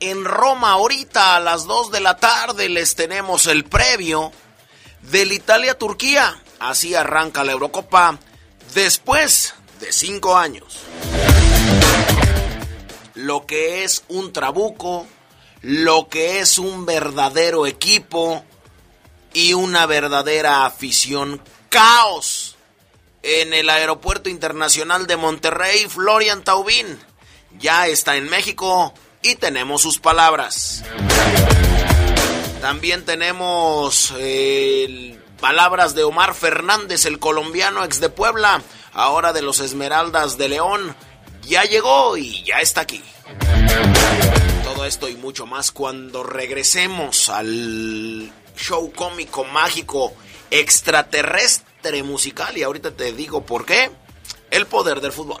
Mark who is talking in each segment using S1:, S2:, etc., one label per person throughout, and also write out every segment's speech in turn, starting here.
S1: En Roma. Ahorita a las 2 de la tarde les tenemos el previo del Italia-Turquía. Así arranca la Eurocopa después de 5 años. Lo que es un trabuco, lo que es un verdadero equipo y una verdadera afición. Caos en el Aeropuerto Internacional de Monterrey, Florian Taubín ya está en México y tenemos sus palabras. También tenemos eh, palabras de Omar Fernández, el colombiano ex de Puebla, ahora de los Esmeraldas de León. Ya llegó y ya está aquí. Todo esto y mucho más cuando regresemos al show cómico, mágico, extraterrestre musical. Y ahorita te digo por qué. El poder del fútbol.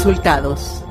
S2: resultados.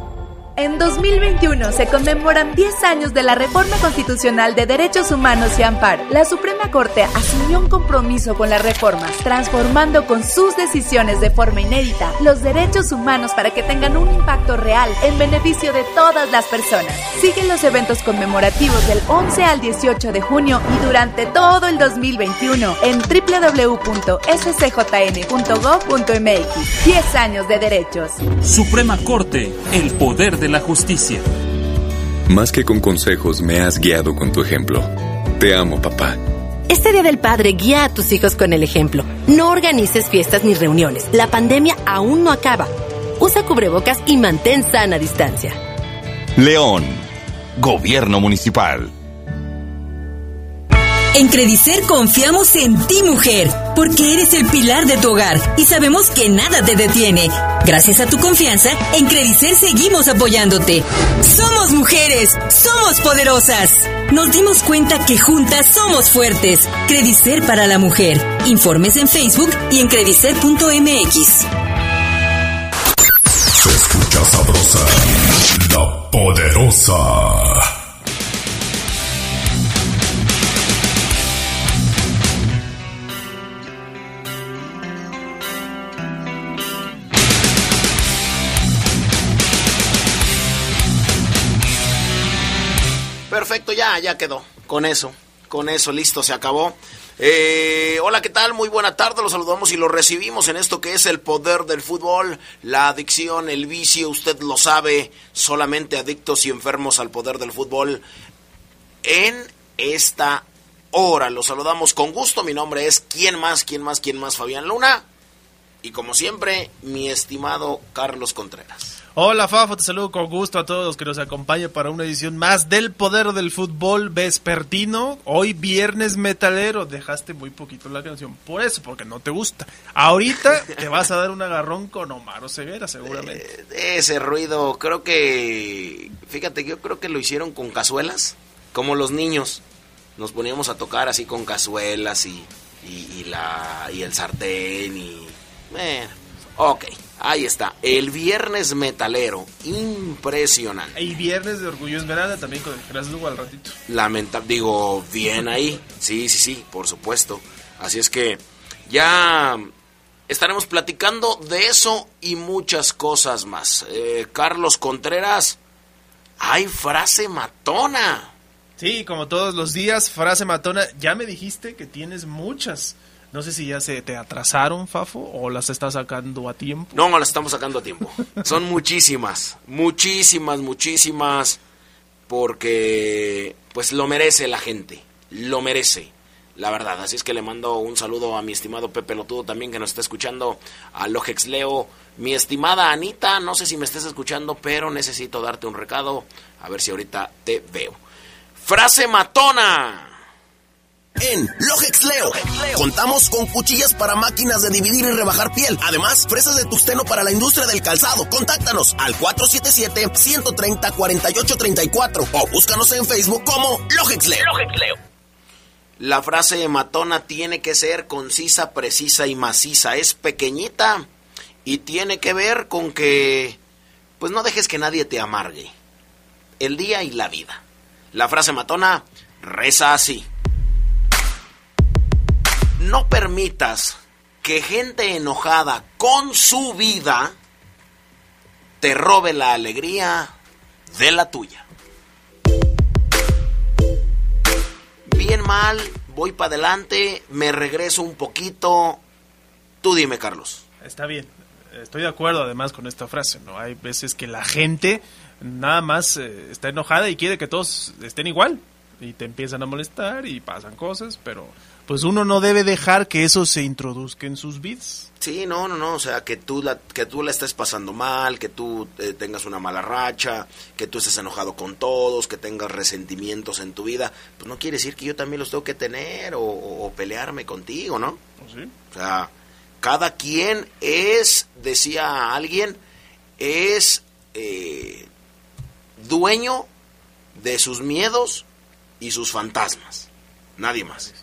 S3: En 2021 se conmemoran 10 años de la Reforma Constitucional de Derechos Humanos y Amparo. La Suprema Corte asumió un compromiso con las reformas, transformando con sus decisiones de forma inédita los derechos humanos para que tengan un impacto real en beneficio de todas las personas. Siguen los eventos conmemorativos del 11 al 18 de junio y durante todo el 2021 en www.scjn.gov.mx. 10 años de derechos.
S4: Suprema Corte, el poder de la justicia.
S5: Más que con consejos, me has guiado con tu ejemplo. Te amo, papá.
S6: Este Día del Padre guía a tus hijos con el ejemplo. No organices fiestas ni reuniones. La pandemia aún no acaba. Usa cubrebocas y mantén sana distancia.
S7: León, Gobierno Municipal.
S8: En Credicer confiamos en ti, mujer, porque eres el pilar de tu hogar y sabemos que nada te detiene. Gracias a tu confianza, en Credicer seguimos apoyándote. Somos mujeres, somos poderosas. Nos dimos cuenta que juntas somos fuertes. Credicer para la mujer. Informes en Facebook y en credicer.mx.
S9: Se escucha sabrosa, la poderosa.
S1: Perfecto, ya, ya quedó. Con eso, con eso, listo, se acabó. Eh, hola, ¿qué tal? Muy buena tarde, los saludamos y los recibimos en esto que es el poder del fútbol, la adicción, el vicio, usted lo sabe, solamente adictos y enfermos al poder del fútbol. En esta hora los saludamos con gusto, mi nombre es ¿Quién más? ¿Quién más? ¿Quién más? Fabián Luna. Y como siempre, mi estimado Carlos Contreras.
S10: Hola Fafo, te saludo con gusto a todos los que nos acompañan para una edición más del Poder del Fútbol Vespertino. Hoy viernes metalero, dejaste muy poquito la canción, por eso, porque no te gusta. Ahorita te vas a dar un agarrón con Omar Ceguera, seguramente.
S1: Eh, ese ruido, creo que, fíjate, yo creo que lo hicieron con cazuelas, como los niños. Nos poníamos a tocar así con cazuelas y, y, la, y el sartén y... ok. Ahí está, el viernes metalero, impresionante.
S10: Y viernes de Orgullo Esmeralda también con el Geras al ratito.
S1: Lamentable, digo, bien ahí, sí, sí, sí, por supuesto. Así es que Ya estaremos platicando de eso y muchas cosas más. Eh, Carlos Contreras, hay frase matona.
S10: Sí, como todos los días, frase matona. Ya me dijiste que tienes muchas. No sé si ya se te atrasaron, Fafo, o las estás sacando a tiempo.
S1: No, las estamos sacando a tiempo. Son muchísimas, muchísimas, muchísimas, porque pues lo merece la gente, lo merece, la verdad. Así es que le mando un saludo a mi estimado Pepe Lotudo también que nos está escuchando, a Logex Leo, mi estimada Anita, no sé si me estés escuchando, pero necesito darte un recado, a ver si ahorita te veo. Frase matona.
S11: En Logex Leo contamos con cuchillas para máquinas de dividir y rebajar piel. Además, fresas de tusteno para la industria del calzado. Contáctanos al 477-130-4834 o búscanos en Facebook como Logex Leo.
S1: La frase matona tiene que ser concisa, precisa y maciza. Es pequeñita y tiene que ver con que pues no dejes que nadie te amargue el día y la vida. La frase matona reza así. No permitas que gente enojada con su vida te robe la alegría de la tuya. Bien mal, voy para adelante, me regreso un poquito. Tú dime, Carlos.
S10: Está bien. Estoy de acuerdo además con esta frase, ¿no? Hay veces que la gente nada más eh, está enojada y quiere que todos estén igual y te empiezan a molestar y pasan cosas, pero pues uno no debe dejar que eso se introduzca en sus vidas.
S1: Sí, no, no, no, o sea, que tú la, que tú la estés pasando mal, que tú eh, tengas una mala racha, que tú estés enojado con todos, que tengas resentimientos en tu vida, pues no quiere decir que yo también los tengo que tener o, o pelearme contigo, ¿no?
S10: ¿Sí?
S1: O sea, cada quien es, decía alguien, es eh, dueño de sus miedos y sus fantasmas. Nadie más.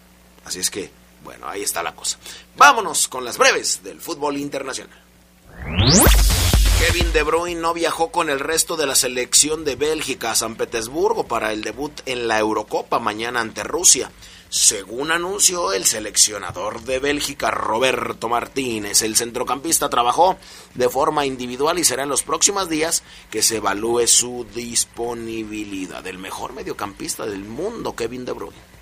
S1: Así es que, bueno, ahí está la cosa. Vámonos con las breves del fútbol internacional. Kevin De Bruyne no viajó con el resto de la selección de Bélgica a San Petersburgo para el debut en la Eurocopa mañana ante Rusia. Según anunció el seleccionador de Bélgica, Roberto Martínez, el centrocampista trabajó de forma individual y será en los próximos días que se evalúe su disponibilidad. El mejor mediocampista del mundo, Kevin De Bruyne.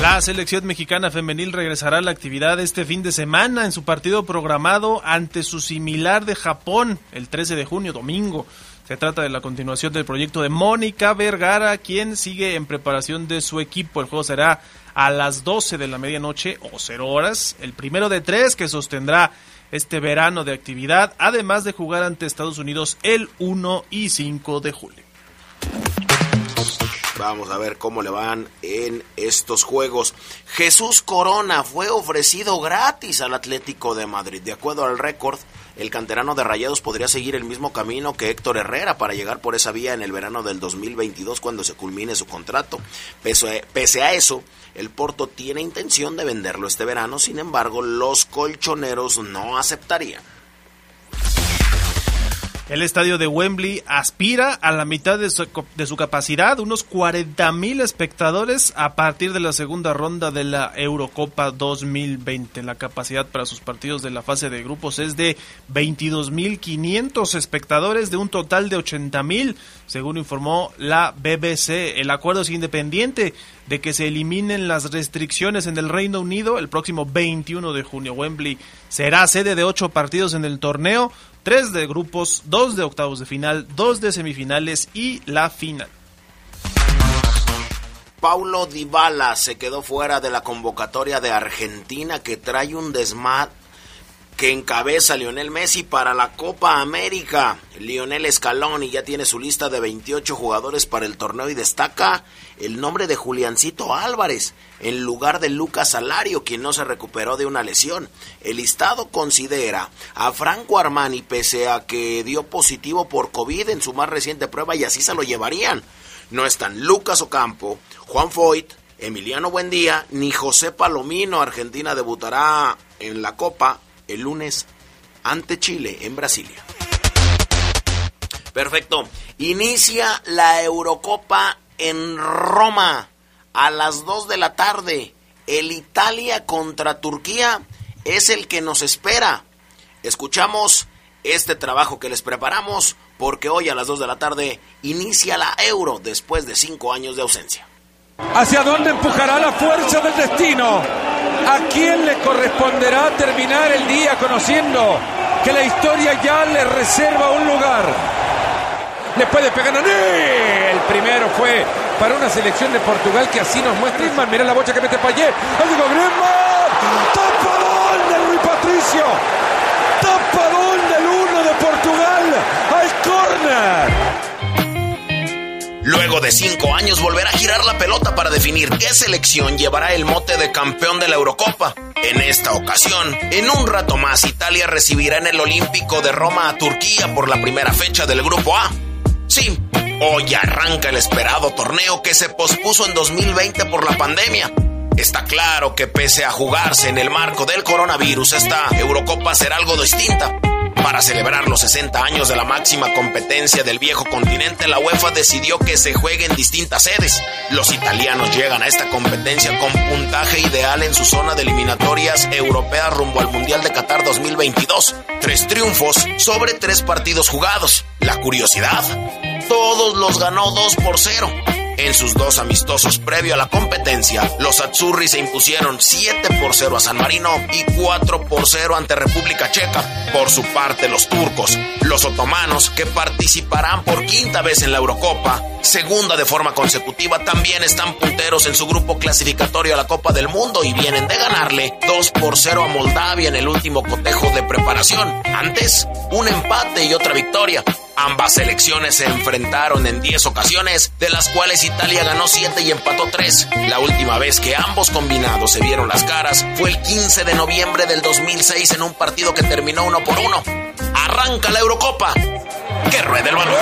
S10: La selección mexicana femenil regresará a la actividad este fin de semana en su partido programado ante su similar de Japón el 13 de junio, domingo. Se trata de la continuación del proyecto de Mónica Vergara, quien sigue en preparación de su equipo. El juego será a las 12 de la medianoche o 0 horas, el primero de tres que sostendrá este verano de actividad, además de jugar ante Estados Unidos el 1 y 5 de julio.
S1: Vamos a ver cómo le van en estos juegos. Jesús Corona fue ofrecido gratis al Atlético de Madrid. De acuerdo al récord, el canterano de Rayados podría seguir el mismo camino que Héctor Herrera para llegar por esa vía en el verano del 2022 cuando se culmine su contrato. Pese, a eso, el Porto tiene intención de venderlo este verano, sin embargo, los colchoneros no aceptarían.
S10: El estadio de Wembley aspira a la mitad de su, de su capacidad, unos 40 mil espectadores a partir de la segunda ronda de la Eurocopa 2020. La capacidad para sus partidos de la fase de grupos es de 22 mil 500 espectadores de un total de 80 mil, según informó la BBC. El acuerdo es independiente de que se eliminen las restricciones en el Reino Unido el próximo 21 de junio. Wembley será sede de ocho partidos en el torneo tres de grupos, dos de octavos de final, dos de semifinales y la final.
S1: Paulo Dybala se quedó fuera de la convocatoria de Argentina que trae un desmad que encabeza Lionel Messi para la Copa América. Lionel Scaloni ya tiene su lista de 28 jugadores para el torneo y destaca el nombre de Juliancito Álvarez en lugar de Lucas Salario, quien no se recuperó de una lesión. El listado considera a Franco Armani pese a que dio positivo por COVID en su más reciente prueba y así se lo llevarían. No están Lucas Ocampo, Juan Foyt, Emiliano Buendía ni José Palomino. Argentina debutará en la Copa el lunes ante Chile en Brasilia. Perfecto. Inicia la Eurocopa en Roma a las 2 de la tarde. El Italia contra Turquía es el que nos espera. Escuchamos este trabajo que les preparamos porque hoy a las 2 de la tarde inicia la Euro después de cinco años de ausencia.
S12: ¿Hacia dónde empujará la fuerza del destino? ¿A quién le corresponderá terminar el día conociendo que la historia ya le reserva un lugar? Le puede pegar a El primero fue para una selección de Portugal que así nos muestra Griezmann. Mira la bocha que mete Payet. ¡Diego Griezmann! ¡Tapadón de Rui Patricio! ¡Tapadón del uno de Portugal! ¡Al córner!
S1: Luego de cinco años volverá a girar la pelota para definir qué selección llevará el mote de campeón de la Eurocopa. En esta ocasión, en un rato más, Italia recibirá en el Olímpico de Roma a Turquía por la primera fecha del Grupo A. Sí, hoy arranca el esperado torneo que se pospuso en 2020 por la pandemia. Está claro que pese a jugarse en el marco del coronavirus, esta Eurocopa será algo distinta para celebrar los 60 años de la máxima competencia del viejo continente, la UEFA decidió que se juegue en distintas sedes. Los italianos llegan a esta competencia con puntaje ideal en su zona de eliminatorias europeas rumbo al Mundial de Qatar 2022. Tres triunfos sobre tres partidos jugados. La curiosidad, todos los ganó 2 por 0. En sus dos amistosos previo a la competencia, los Azzurri se impusieron 7 por 0 a San Marino y 4 por 0 ante República Checa. Por su parte, los turcos, los otomanos, que participarán por quinta vez en la Eurocopa, segunda de forma consecutiva, también están punteros en su grupo clasificatorio a la Copa del Mundo y vienen de ganarle 2 por 0 a Moldavia en el último cotejo de preparación. Antes, un empate y otra victoria. Ambas selecciones se enfrentaron en 10 ocasiones, de las cuales Italia ganó 7 y empató 3. La última vez que ambos combinados se vieron las caras fue el 15 de noviembre del 2006 en un partido que terminó uno por uno. Arranca la Eurocopa. Que ruede el balón.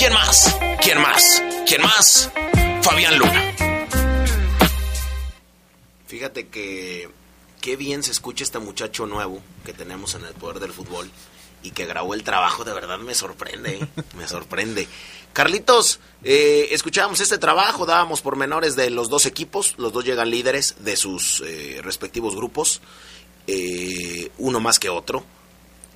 S1: ¿Quién más? ¿Quién más? ¿Quién más? Fabián Luna. Fíjate que qué bien se escucha este muchacho nuevo que tenemos en el poder del fútbol y que grabó el trabajo, de verdad me sorprende, ¿eh? me sorprende. Carlitos, eh, escuchábamos este trabajo, dábamos pormenores de los dos equipos, los dos llegan líderes de sus eh, respectivos grupos, uno más que otro.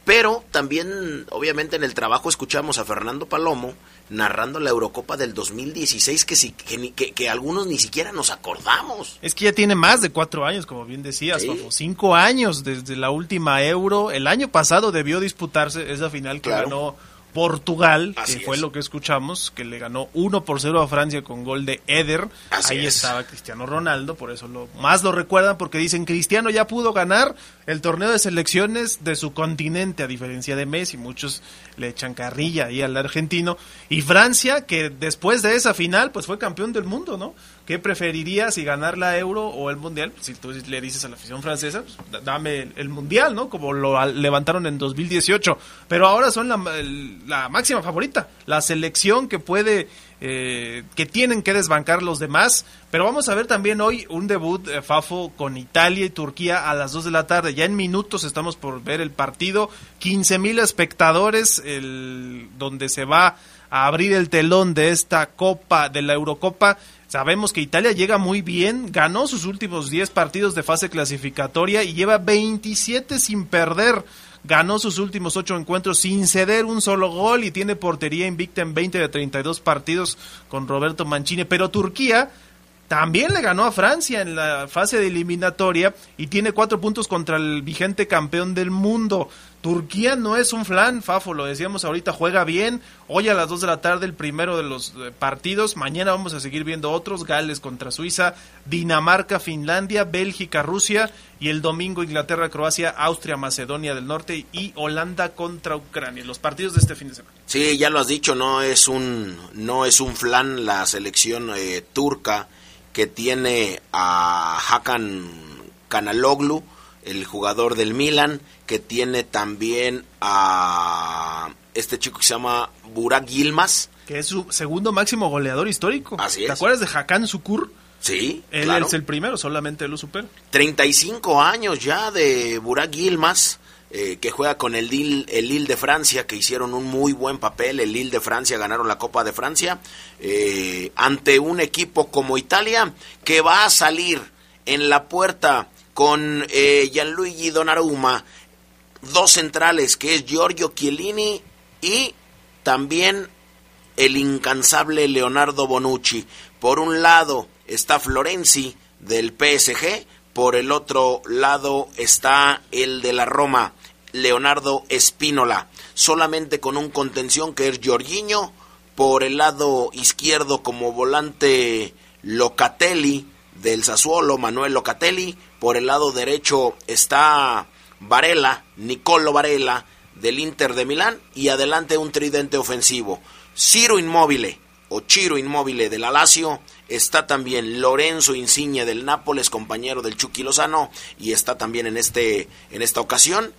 S1: Pero también, obviamente, en el trabajo escuchamos a Fernando Palomo narrando la Eurocopa del 2016 que, que, que, algunos ni siquiera nos acordamos.
S10: Es que ya tiene más de cuatro años, como bien decías, Cinco años desde la última Euro. El año pasado debió disputarse esa final que ganó Portugal, que fue lo que escuchamos, que le ganó 1 por 0 a Francia con gol de Eder. Ahí estaba Cristiano Ronaldo, por eso lo más lo recuerdan porque dicen Cristiano ya pudo ganar el torneo de selecciones de su continente a diferencia de Messi, muchos le echan carrilla ahí al argentino y Francia que después de esa final pues fue campeón del mundo, ¿no? ¿Qué preferiría si ganar la Euro o el Mundial? Si tú le dices a la afición francesa, pues, dame el, Mundial, ¿no? Como lo levantaron en 2018. Pero ahora son la, la máxima favorita, la selección que puede, eh, que tienen que desbancar los demás. Pero vamos a ver también hoy un debut, eh, Fafo, con Italia y Turquía a las 2 de la tarde. Ya en minutos estamos por ver el partido. 15 mil espectadores, el, donde se va a abrir el telón de esta Copa, de la Eurocopa Sabemos que Italia llega muy bien, ganó sus últimos 10 partidos de fase clasificatoria y lleva 27 sin perder. Ganó sus últimos 8 encuentros sin ceder un solo gol y tiene portería invicta en 20 de 32 partidos con Roberto Mancini. Pero Turquía también le ganó a Francia en la fase de eliminatoria y tiene cuatro puntos contra el vigente campeón del mundo. Turquía no es un flan, Fafo, lo decíamos ahorita, juega bien. Hoy a las 2 de la tarde el primero de los eh, partidos. Mañana vamos a seguir viendo otros. Gales contra Suiza, Dinamarca, Finlandia, Bélgica, Rusia. Y el domingo Inglaterra, Croacia, Austria, Macedonia del Norte y Holanda contra Ucrania. Los partidos de este fin de semana.
S1: Sí, ya lo has dicho, no es un, no es un flan la selección eh, turca que tiene a Hakan Kanaloglu, el jugador del Milan, que tiene también a este chico que se llama Burak Yilmaz.
S10: Que es su segundo máximo goleador histórico.
S1: Así es.
S10: ¿Te acuerdas de Hakan Sukur?
S1: Sí,
S10: Él
S1: claro.
S10: es el primero, solamente él lo supera.
S1: 35 años ya de Burak Yilmaz, eh, que juega con el Lille, el de Francia, que hicieron un muy buen papel. El Lille de Francia ganaron la Copa de Francia eh, ante un equipo como Italia, que va a salir en la puerta con eh, Gianluigi Donnarumma, dos centrales, que es Giorgio Chiellini y también el incansable Leonardo Bonucci. Por un lado está Florenzi del PSG, por el otro lado está el de la Roma, Leonardo Espínola, solamente con un contención que es Jorginho, por el lado izquierdo como volante Locatelli del Sassuolo, Manuel Locatelli, por el lado derecho está Varela, Nicolo Varela del Inter de Milán y adelante un tridente ofensivo. Ciro Inmóvil o Chiro Inmóvil del Alacio, está también Lorenzo Insigne del Nápoles, compañero del Chucky Lozano y está también en este en esta ocasión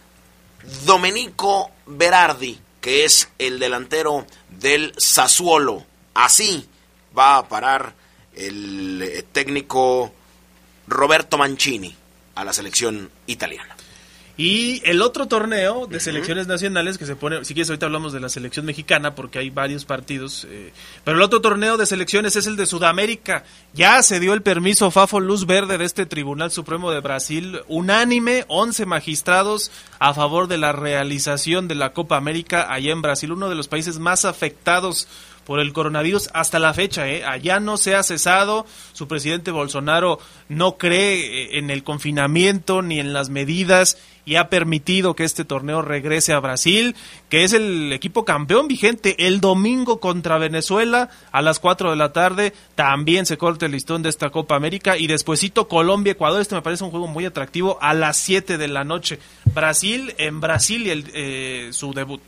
S1: Domenico Berardi, que es el delantero del Sassuolo. Así va a parar el eh, técnico Roberto Mancini a la selección italiana.
S10: Y el otro torneo de selecciones nacionales que se pone, si quieres ahorita hablamos de la selección mexicana porque hay varios partidos, eh, pero el otro torneo de selecciones es el de Sudamérica. Ya se dio el permiso Fafo Luz Verde de este Tribunal Supremo de Brasil, unánime, 11 magistrados a favor de la realización de la Copa América allá en Brasil, uno de los países más afectados por el coronavirus hasta la fecha. ¿eh? Allá no se ha cesado. Su presidente Bolsonaro no cree eh, en el confinamiento ni en las medidas y ha permitido que este torneo regrese a Brasil, que es el equipo campeón vigente el domingo contra Venezuela a las 4 de la tarde. También se corta el listón de esta Copa América y despuesito Colombia, Ecuador. Este me parece un juego muy atractivo a las 7 de la noche. Brasil en Brasil y el, eh, su debut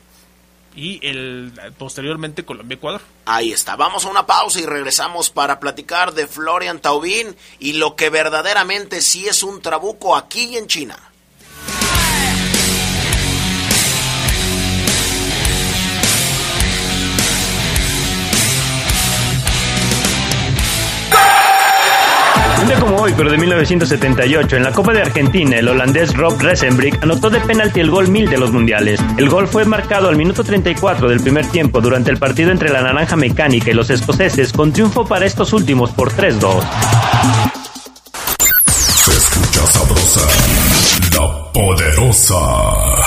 S10: y el posteriormente Colombia-Ecuador.
S1: Ahí está. Vamos a una pausa y regresamos para platicar de Florian Taubín y lo que verdaderamente sí es un trabuco aquí en China.
S13: Como hoy, pero de 1978, en la Copa de Argentina, el holandés Rob Resenbrink anotó de penalti el gol 1000 de los mundiales. El gol fue marcado al minuto 34 del primer tiempo durante el partido entre la Naranja Mecánica y los escoceses, con triunfo para estos últimos por 3-2.
S9: Se escucha sabrosa, la poderosa.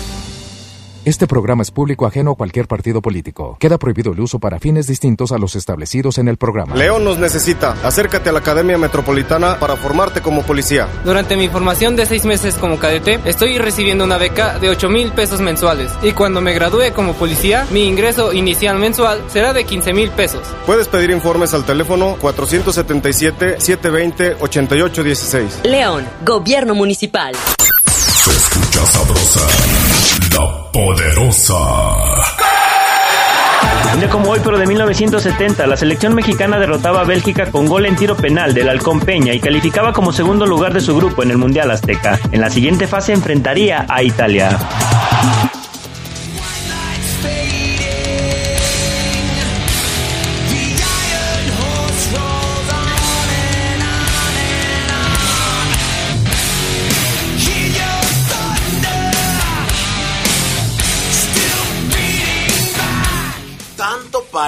S14: Este programa es público ajeno a cualquier partido político. Queda prohibido el uso para fines distintos a los establecidos en el programa.
S15: León nos necesita. Acércate a la Academia Metropolitana para formarte como policía.
S16: Durante mi formación de seis meses como cadete, estoy recibiendo una beca de 8 mil pesos mensuales. Y cuando me gradúe como policía, mi ingreso inicial mensual será de 15 mil pesos.
S15: Puedes pedir informes al teléfono 477-720-8816.
S6: León, Gobierno Municipal.
S9: Sabrosa, la poderosa.
S13: Un día como hoy, pero de 1970, la selección mexicana derrotaba a Bélgica con gol en tiro penal del Halcón Peña y calificaba como segundo lugar de su grupo en el Mundial Azteca. En la siguiente fase enfrentaría a Italia.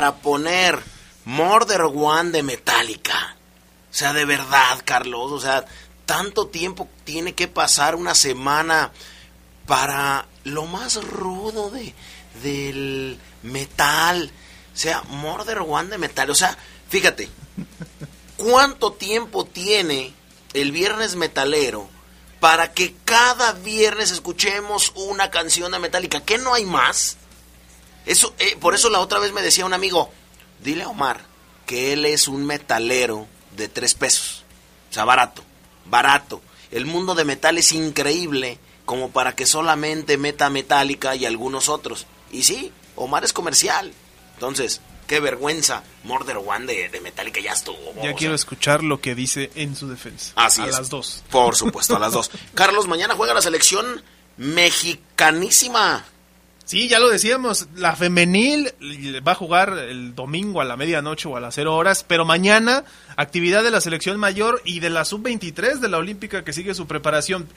S1: Para poner Murder One de Metallica. O sea, de verdad, Carlos, o sea, tanto tiempo tiene que pasar una semana para lo más rudo de, del metal. O sea, Murder One de metal. O sea, fíjate, ¿cuánto tiempo tiene el viernes metalero para que cada viernes escuchemos una canción de Metallica? ¿Qué no hay más? Eso, eh, por eso la otra vez me decía un amigo, dile a Omar que él es un metalero de tres pesos. O sea, barato, barato. El mundo de metal es increíble como para que solamente meta Metallica y algunos otros. Y sí, Omar es comercial. Entonces, qué vergüenza. Murder One de, de Metallica ya estuvo.
S10: Ya quiero
S1: sea.
S10: escuchar lo que dice en su defensa.
S1: Así
S10: a
S1: es.
S10: las dos.
S1: Por supuesto, a las dos. Carlos, mañana juega la selección mexicanísima.
S10: Sí, ya lo decíamos, la femenil va a jugar el domingo a la medianoche o a las 0 horas, pero mañana actividad de la selección mayor y de la sub-23 de la Olímpica que sigue su preparación.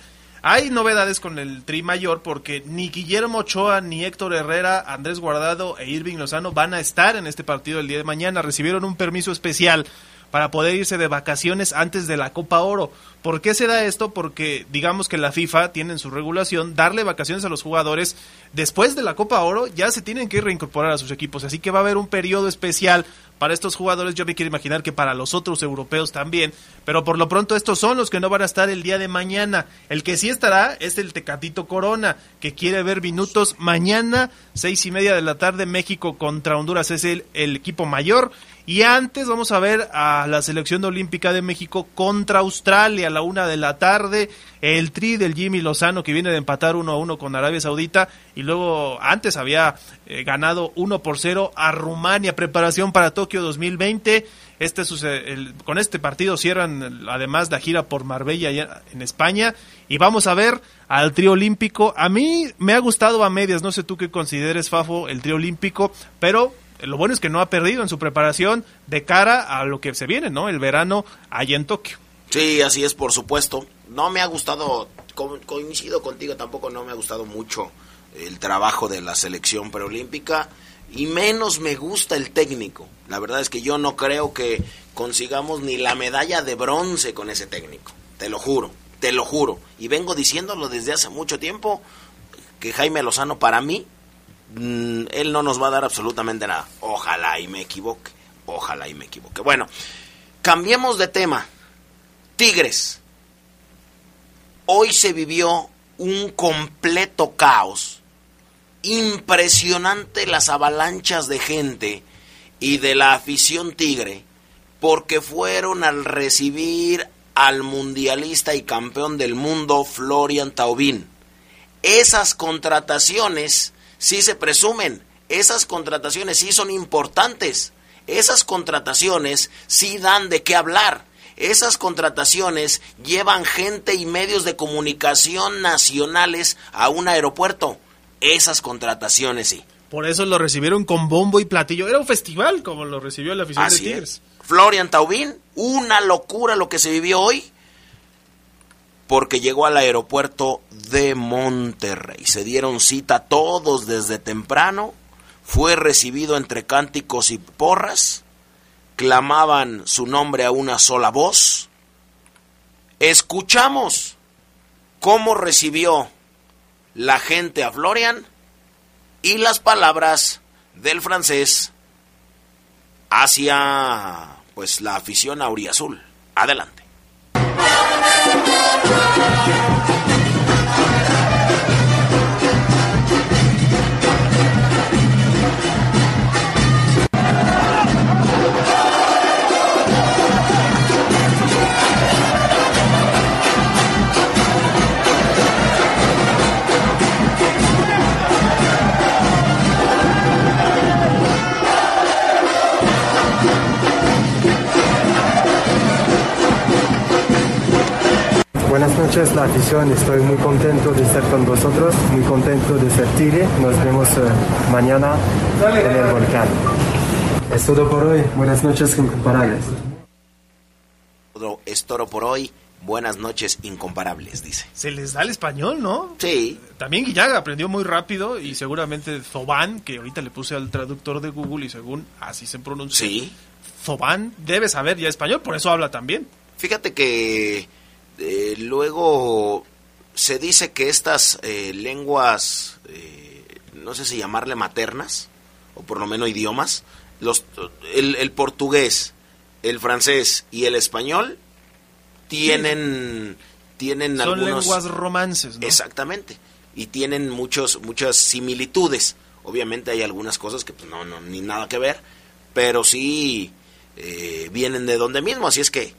S10: Hay novedades con el tri mayor porque ni Guillermo Ochoa, ni Héctor Herrera, Andrés Guardado e Irving Lozano van a estar en este partido el día de mañana. Recibieron un permiso especial para poder irse de vacaciones antes de la Copa Oro. ¿Por qué se da esto? Porque digamos que la FIFA tiene en su regulación darle vacaciones a los jugadores después de la Copa Oro, ya se tienen que reincorporar a sus equipos, así que va a haber un periodo especial para estos jugadores, yo me quiero imaginar que para los otros europeos también, pero por lo pronto estos son los que no van a estar el día de mañana. El que sí estará es el Tecatito Corona, que quiere ver minutos mañana, seis y media de la tarde, México contra Honduras es el equipo mayor. Y antes vamos a ver a la selección olímpica de México contra Australia a la una de la tarde. El tri del Jimmy Lozano que viene de empatar uno a uno con Arabia Saudita y luego antes había eh, ganado 1 por 0 a Rumania. Preparación para Tokio 2020. Este con este partido cierran además la gira por Marbella en España. Y vamos a ver al trío olímpico. A mí me ha gustado a medias, no sé tú qué consideres, Fafo, el trío olímpico, pero lo bueno es que no ha perdido en su preparación de cara a lo que se viene, ¿no? El verano allá en Tokio.
S1: Sí, así es, por supuesto. No me ha gustado, co- coincido contigo, tampoco no me ha gustado mucho el trabajo de la selección preolímpica y menos me gusta el técnico. La verdad es que yo no creo que consigamos ni la medalla de bronce con ese técnico. Te lo juro, te lo juro. Y vengo diciéndolo desde hace mucho tiempo que Jaime Lozano para mí, mm, él no nos va a dar absolutamente nada. Ojalá y me equivoque, ojalá y me equivoque. Bueno, cambiemos de tema. Tigres. Hoy se vivió un completo caos. Impresionante las avalanchas de gente y de la afición tigre porque fueron al recibir al mundialista y campeón del mundo Florian Taubín. Esas contrataciones sí se presumen, esas contrataciones sí son importantes, esas contrataciones sí dan de qué hablar. Esas contrataciones llevan gente y medios de comunicación nacionales a un aeropuerto. Esas contrataciones sí.
S10: Por eso lo recibieron con bombo y platillo. Era un festival como lo recibió la afición
S1: Así
S10: de
S1: es.
S10: Tigres.
S1: Florian Taubín, una locura lo que se vivió hoy, porque llegó al aeropuerto de Monterrey. Se dieron cita todos desde temprano, fue recibido entre cánticos y porras, clamaban su nombre a una sola voz. Escuchamos cómo recibió la gente a Florian y las palabras del francés hacia pues la afición auriazul. Adelante.
S17: Buenas noches, la afición. Estoy muy contento de estar con vosotros, muy contento de ser Tigre. Nos vemos eh, mañana en el volcán. Es todo por hoy. Buenas noches, comparables.
S1: Todo Es toro por hoy. Buenas noches, incomparables, dice.
S10: Se les da el español, ¿no?
S1: Sí.
S10: También Guillaga aprendió muy rápido y seguramente Zoban, que ahorita le puse al traductor de Google y según así se pronuncia.
S1: Sí.
S10: Zoban debe saber ya español, por eso habla también.
S1: Fíjate que eh, luego se dice que estas eh, lenguas, eh, no sé si llamarle maternas, o por lo menos idiomas, los, el, el portugués, el francés y el español tienen, tienen
S10: Son
S1: algunos...
S10: lenguas romances, ¿no?
S1: Exactamente. Y tienen muchos, muchas similitudes. Obviamente hay algunas cosas que pues, no, no, ni nada que ver, pero sí eh, vienen de donde mismo, así es que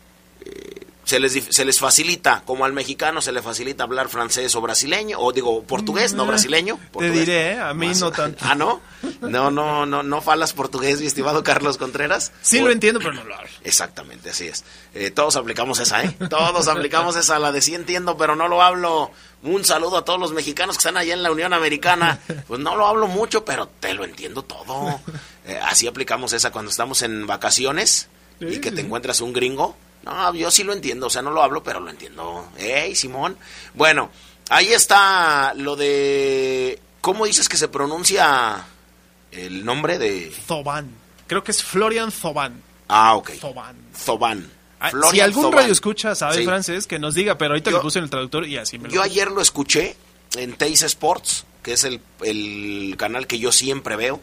S1: eh, se, les, se les facilita, como al mexicano se le facilita hablar francés o brasileño, o digo portugués, no
S10: Mm,
S1: brasileño.
S10: Te diré, ¿eh? a mí
S1: Más-
S10: no tanto.
S1: Ah, ¿no? No, no, no, no falas portugués, mi estimado Carlos Contreras.
S10: Sí
S1: O-
S10: lo entiendo, pero no lo hablo.
S1: Exactamente, así es. Eh, todos aplicamos esa, ¿eh? Todos aplicamos esa, la de sí entiendo, pero no lo hablo. Un saludo a todos los mexicanos que están allá en la Unión Americana. Pues no lo hablo mucho, pero te lo entiendo todo. Eh, así aplicamos esa cuando estamos en vacaciones y que te encuentras un gringo. No, yo sí lo entiendo, o sea, no lo hablo, pero lo entiendo. ¡Ey, Simón! Bueno, ahí está lo de... ¿Cómo dices que se pronuncia el nombre de...?
S10: Zoban. Creo que es Florian Zoban.
S1: Ah, ok.
S10: Zoban.
S1: Zoban.
S10: Ah, si algún radio escucha sabe
S1: Sí.
S10: francés, que nos diga, pero ahorita
S1: Yo-
S10: lo puse en el traductor y así me lo
S1: Yo ayer lo escuché en Teis Sports, que es el, el canal que yo siempre veo.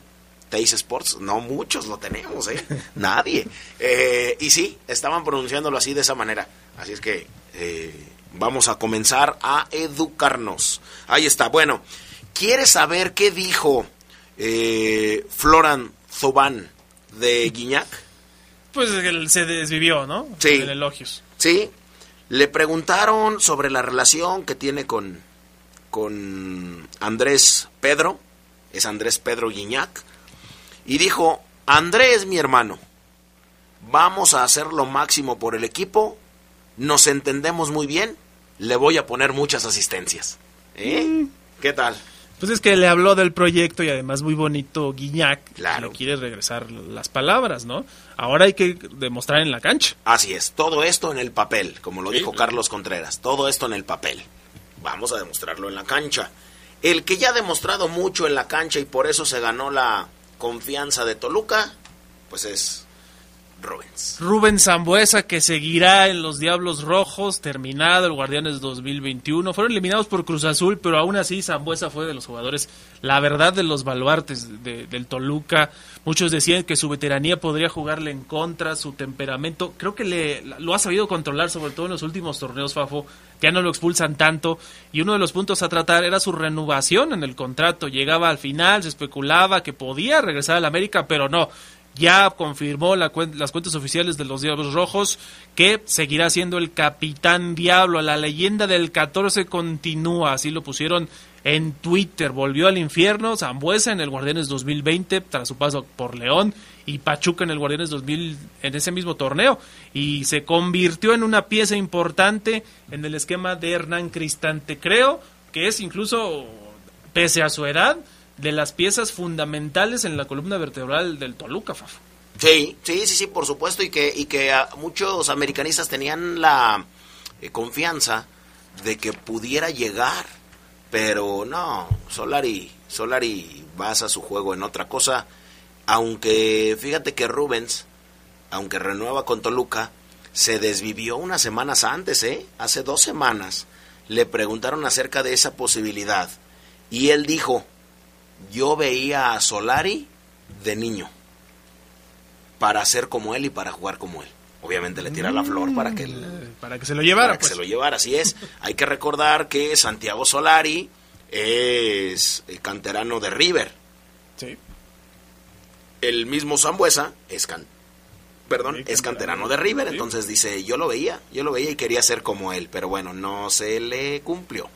S1: Teis Sports, no muchos lo tenemos, ¿eh? Nadie. Eh, y sí, estaban pronunciándolo así de esa manera. Así es que eh, vamos a comenzar a educarnos. Ahí está. Bueno, ¿quieres saber qué dijo eh, Floran Zoban de Guiñac?
S10: Pues él se desvivió, ¿no?
S1: Sí.
S10: En elogios.
S1: Sí, le preguntaron sobre la relación que tiene con, con Andrés Pedro, es Andrés Pedro Guiñac, y dijo, Andrés mi hermano, vamos a hacer lo máximo por el equipo, nos entendemos muy bien, le voy a poner muchas asistencias. ¿Eh? ¿Qué tal?
S10: Pues es que le habló del proyecto y además muy bonito Guiñac.
S1: Claro.
S10: Le quiere regresar las palabras, ¿no? Ahora hay que demostrar en la cancha.
S1: Así es, todo esto en el papel, como lo dijo Carlos Contreras, todo esto en el papel. Vamos a demostrarlo en la cancha. El que ya ha demostrado mucho en la cancha y por eso se ganó la confianza de Toluca, pues es Rubens.
S10: Rubén Zambuesa que seguirá en los Diablos Rojos, terminado el Guardianes 2021. Fueron eliminados por Cruz Azul, pero aún así Zambuesa fue de los jugadores, la verdad, de los baluartes de- del Toluca. Muchos decían que su veteranía podría jugarle en contra, su temperamento. Creo que le, lo ha sabido controlar, sobre todo en los últimos torneos, Fafo. Ya no lo expulsan tanto. Y uno de los puntos a tratar era su renovación en el contrato. Llegaba al final, se especulaba que podía regresar al América, pero no ya confirmó la cuen- las cuentas oficiales de los Diablos Rojos que seguirá siendo el capitán Diablo. La leyenda del 14 continúa, así lo pusieron en Twitter. Volvió al infierno, Zambuesa en el Guardianes 2020 tras su paso por León y Pachuca en el Guardianes 2000 en ese mismo torneo y se convirtió en una pieza importante en el esquema de Hernán Cristante. Creo que es incluso, pese a su edad, de las piezas fundamentales en la columna vertebral del Toluca, Fafo.
S1: Sí, sí, sí, sí, por supuesto, y que, y que muchos americanistas tenían la eh, confianza de que pudiera llegar, pero no, Solari, Solari basa su juego en otra cosa, aunque fíjate que Rubens, aunque renueva con Toluca, se desvivió unas semanas antes, ¿eh? Hace dos semanas le preguntaron acerca de esa posibilidad y él dijo, yo veía a Solari de niño para ser como él y para jugar como él. Obviamente le tira la flor para que, el-
S10: Para que se lo llevara,
S1: para que
S10: pues.
S1: se lo llevara, así es. Hay que recordar que Santiago Solari es el canterano de River.
S10: Sí.
S1: El mismo Zambuesa es can- perdón, es canterano de River, entonces dice, yo lo veía, yo lo veía y quería ser como él, pero bueno, no se le cumplió.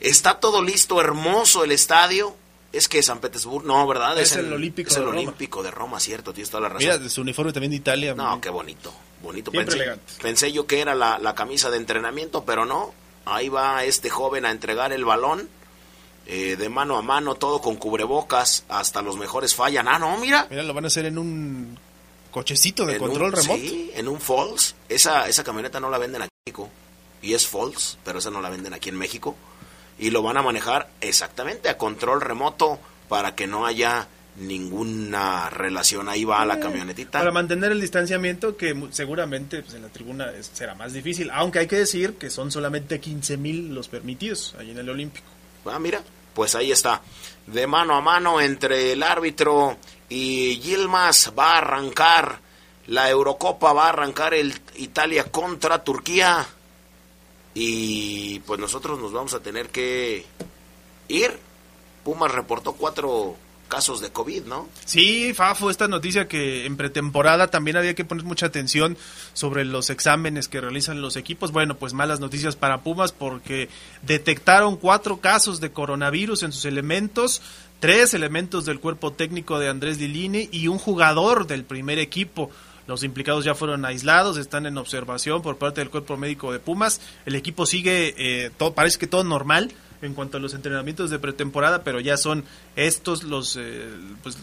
S1: Está todo listo, hermoso el estadio. Es que San Petersburgo, no, ¿verdad?
S10: Es el Olímpico
S1: es el
S10: de Roma.
S1: Olímpico de Roma, cierto, tienes toda la razón.
S10: Mira, su uniforme también de Italia.
S1: No, qué bonito, bonito.
S10: Siempre
S1: Pensé,
S10: elegante.
S1: pensé yo que era la, la camisa de entrenamiento, pero no. Ahí va este joven a entregar el balón eh, de mano a mano, todo con cubrebocas, hasta los mejores fallan. Ah, no, mira.
S10: Mira, lo van a hacer en un cochecito de
S1: En
S10: control
S1: un-
S10: remoto.
S1: Sí, en un Falls. Esa, esa camioneta no la venden aquí. en México. y es false, pero esa no la venden aquí en México. Y lo van a manejar exactamente a control remoto para que no haya ninguna relación. Ahí va la camionetita.
S10: Para mantener el distanciamiento, que seguramente pues, en la tribuna es- será más difícil. Aunque hay que decir que son solamente 15 mil los permitidos ahí en el Olímpico.
S1: Ah, mira, pues ahí está. De mano a mano entre el árbitro y Yilmaz va a arrancar la Eurocopa, va a arrancar el Italia contra Turquía. Y pues nosotros nos vamos a tener que ir. Pumas reportó cuatro casos de COVID, ¿no?
S10: Sí, Fafo, esta noticia que en pretemporada también había que poner mucha atención sobre los exámenes que realizan los equipos. Bueno, pues malas noticias para Pumas porque detectaron cuatro casos de coronavirus en sus elementos, tres elementos del cuerpo técnico de Andrés Lilini y un jugador del primer equipo. Los implicados ya fueron aislados, están en observación por parte del cuerpo médico de Pumas. El equipo sigue, eh, parece que todo normal en cuanto a los entrenamientos de pretemporada, pero ya son estos los eh, pues,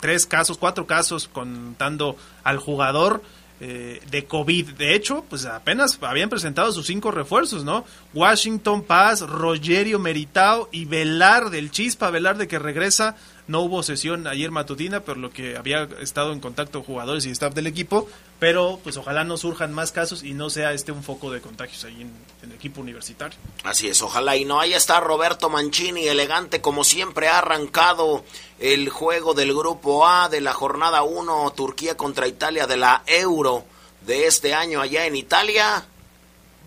S10: tres casos, cuatro casos contando al jugador eh, de COVID. De hecho, pues apenas habían presentado sus cinco refuerzos, ¿no? Washington Paz, Rogerio Meritao y Velar del Chispa, Velar de que regresa. No hubo sesión ayer matutina, por lo que había estado en contacto jugadores y staff del equipo, pero pues ojalá no surjan más casos y no sea este un foco de contagios ahí en, en el equipo universitario.
S1: Así es, ojalá y no. Ahí está Roberto Mancini, elegante como siempre, ha arrancado el juego del grupo A de la jornada 1, Turquía contra Italia de la Euro de este año allá en Italia.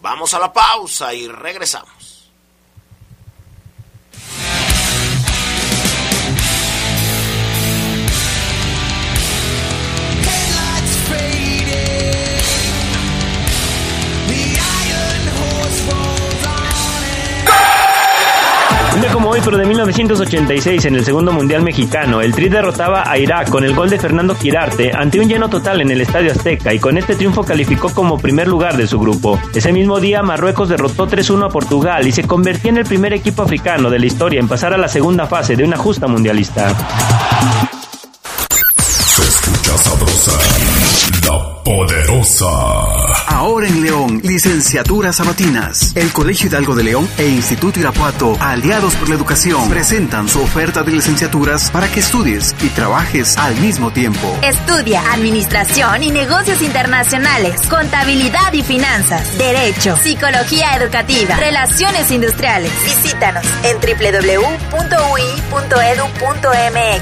S1: Vamos a la pausa y regresamos.
S13: Hoy, pero de 1986, en el segundo mundial mexicano, el Tri derrotaba a Irak con el gol de Fernando Girarte ante un lleno total en el Estadio Azteca y con este triunfo calificó como primer lugar de su grupo. Ese mismo día, Marruecos derrotó 3-1 a Portugal y se convertía en el primer equipo africano de la historia en pasar a la segunda fase de una justa mundialista.
S9: Se escucha sabrosa, la poderosa.
S18: Ahora en León, licenciaturas sabatinas. El Colegio Hidalgo de León e Instituto Irapuato, aliados por la educación, presentan su oferta de licenciaturas para que estudies y trabajes al mismo tiempo.
S19: Estudia Administración y Negocios Internacionales, Contabilidad y Finanzas, Derecho, Psicología Educativa, Relaciones Industriales. Visítanos en www.ui.edu.mx.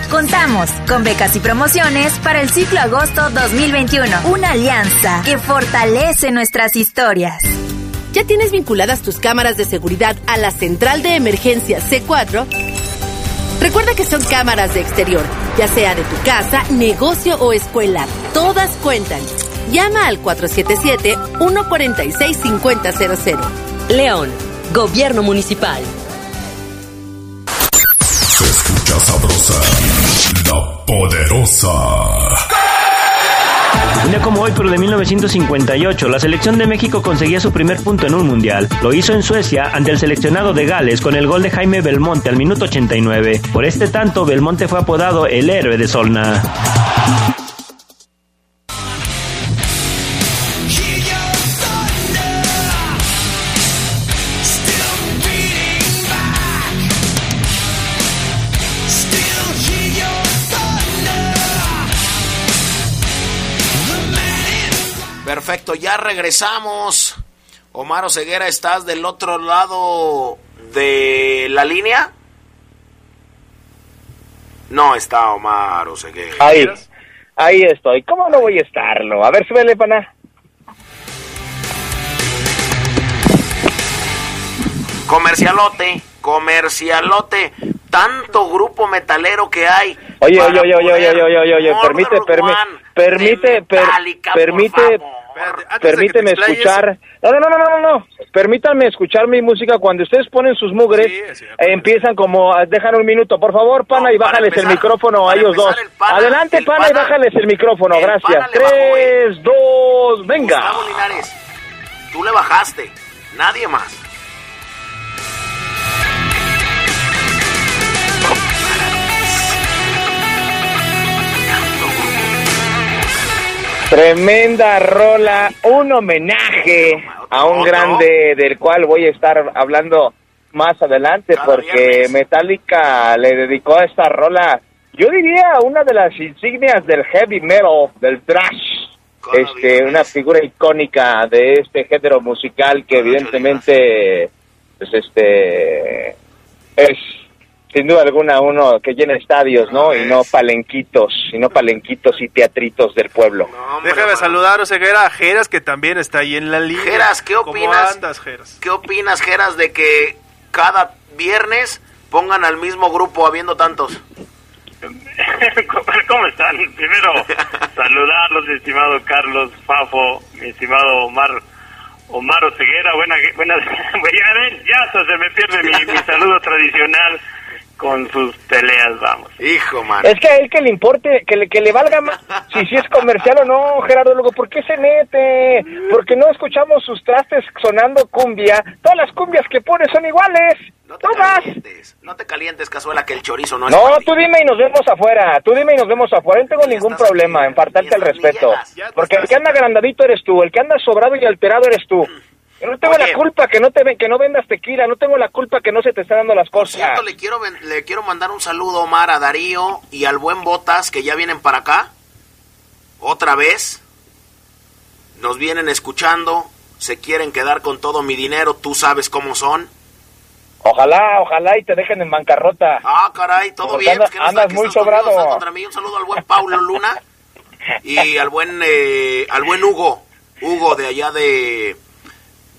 S19: Contamos con becas y promociones para el ciclo agosto 2021. Una alianza que fortalece nuestras historias.
S6: ¿Ya tienes vinculadas tus cámaras de seguridad a la central de emergencia C4? Recuerda que son cámaras de exterior, ya sea de tu casa, negocio o escuela. Todas cuentan. Llama al 477-146-5000.
S20: León, Gobierno Municipal.
S9: Se escucha sabrosa, la poderosa.
S13: Un día como hoy, pero de 1958, la selección de México conseguía su primer punto en un mundial. Lo hizo en Suecia ante el seleccionado de Gales con el gol de Jaime Belmonte al minuto 89. Por este tanto, Belmonte fue apodado el héroe de Solna.
S1: Perfecto, ya regresamos. Omar Oseguera, ¿estás del otro lado de la línea? No está Omar Oseguera.
S21: Ahí, ahí estoy. ¿Cómo no voy a estarlo? A ver, súbele, pana.
S1: Comercialote, comercialote. Tanto grupo metalero que hay.
S21: Oye, oye, oye, oye, oye, oye, oye, oye, permite, permi-
S1: One
S21: permite, permíteme escuchar. No, no, no, no, no, no. Permítanme escuchar mi música. Cuando ustedes ponen sus mugres, eh, empiezan como, a- dejan un minuto, por favor, pana, y bájales el micrófono a ellos dos. Adelante, pana, y bájales el micrófono, gracias.
S1: le bajó,
S21: Tres, dos, venga.
S1: Gustavo Linares, tú le bajaste, nadie más.
S21: Tremenda rola, un homenaje a un grande del cual voy a estar hablando más adelante porque Metallica le dedicó a esta rola, yo diría una de las insignias del heavy metal, del thrash, este, una figura icónica de este género musical que evidentemente, pues este, es sin duda alguna uno que llena estadios, ¿no? Y no palenquitos, y no palenquitos y teatritos del pueblo.
S10: Déjame saludar, Oseguera, a Geras, que también está ahí en la línea.
S1: Geras, ¿qué
S10: ¿Cómo
S1: opinas?
S10: andas, Geras?
S1: ¿Qué opinas, Geras, de que cada viernes pongan al mismo grupo habiendo tantos?
S22: ¿Cómo están? Primero, saludarlos, mi estimado Carlos Fafo, mi estimado Omar, Omar Oseguera. Buena, buena, ya, ven, ya hasta se me pierde mi, mi saludo tradicional con sus peleas, vamos.
S1: Hijo, man.
S21: Es que a él que le importe, que le, que le valga más si si es comercial o no, Gerardo, luego, ¿por qué se mete? Porque no escuchamos sus trastes sonando cumbia. Todas las cumbias que pone son iguales.
S1: No te
S21: Todas.
S1: calientes, no te calientes, cazuela, que el chorizo no es
S21: No,
S1: para
S21: tú dime y nos vemos afuera. Tú dime y nos vemos afuera. No tengo ningún problema en faltarte el respeto. Porque el que anda agrandadito eres tú. El que anda sobrado y alterado eres tú. No tengo
S1: Oye.
S21: la culpa que no te ven- que no vendas tequila. No tengo la culpa que no se te están dando las cosas.
S1: cierto, le quiero, le quiero mandar un saludo, Omar, a Darío y al buen Botas, que ya vienen para acá. Otra vez. Nos vienen escuchando. Se quieren quedar con todo mi dinero. Tú sabes cómo son.
S21: Ojalá, ojalá y te dejen en bancarrota.
S1: Ah, caray, todo
S21: Porque
S1: bien.
S21: andas-
S1: pues, ¿qué nos-
S21: andas muy
S1: conmigo?
S21: sobrado.
S1: ¿Estás contra mí? Un saludo al buen Paulo Luna y al buen, eh, al buen Hugo. Hugo de allá de,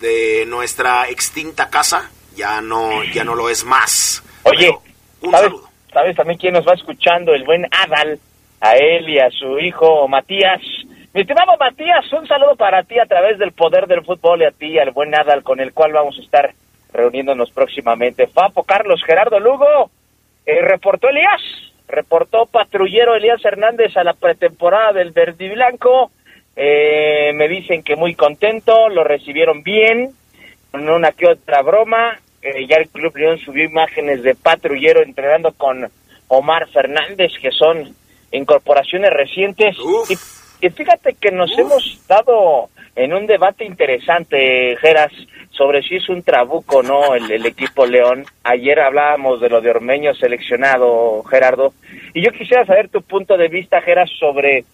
S1: de nuestra extinta casa. Ya no, ya no lo es más.
S21: Oye,
S1: un
S21: ¿sabes,
S1: saludo.
S21: ¿sabes también quién nos va escuchando? El buen Adal, a él y a su hijo Matías. Mi estimado Matías, un saludo para ti a través del poder del fútbol y a ti al buen Adal con el cual vamos a estar reuniéndonos próximamente. Papo, Carlos, Gerardo Lugo, eh, reportó Elías, reportó patrullero Elías Hernández a la pretemporada del Verde y Blanco. Eh, me dicen que muy contento, lo recibieron bien, con una que otra broma. Eh, ya el Club León subió imágenes de patrullero entrenando con Omar Fernández, que son incorporaciones recientes. Y, y fíjate que nos hemos dado en un debate interesante, Geras, sobre si es un trabuco o no el, el equipo León. Ayer hablábamos de lo de Ormeño seleccionado, Gerardo. Y yo quisiera saber tu punto de vista, Geras, sobre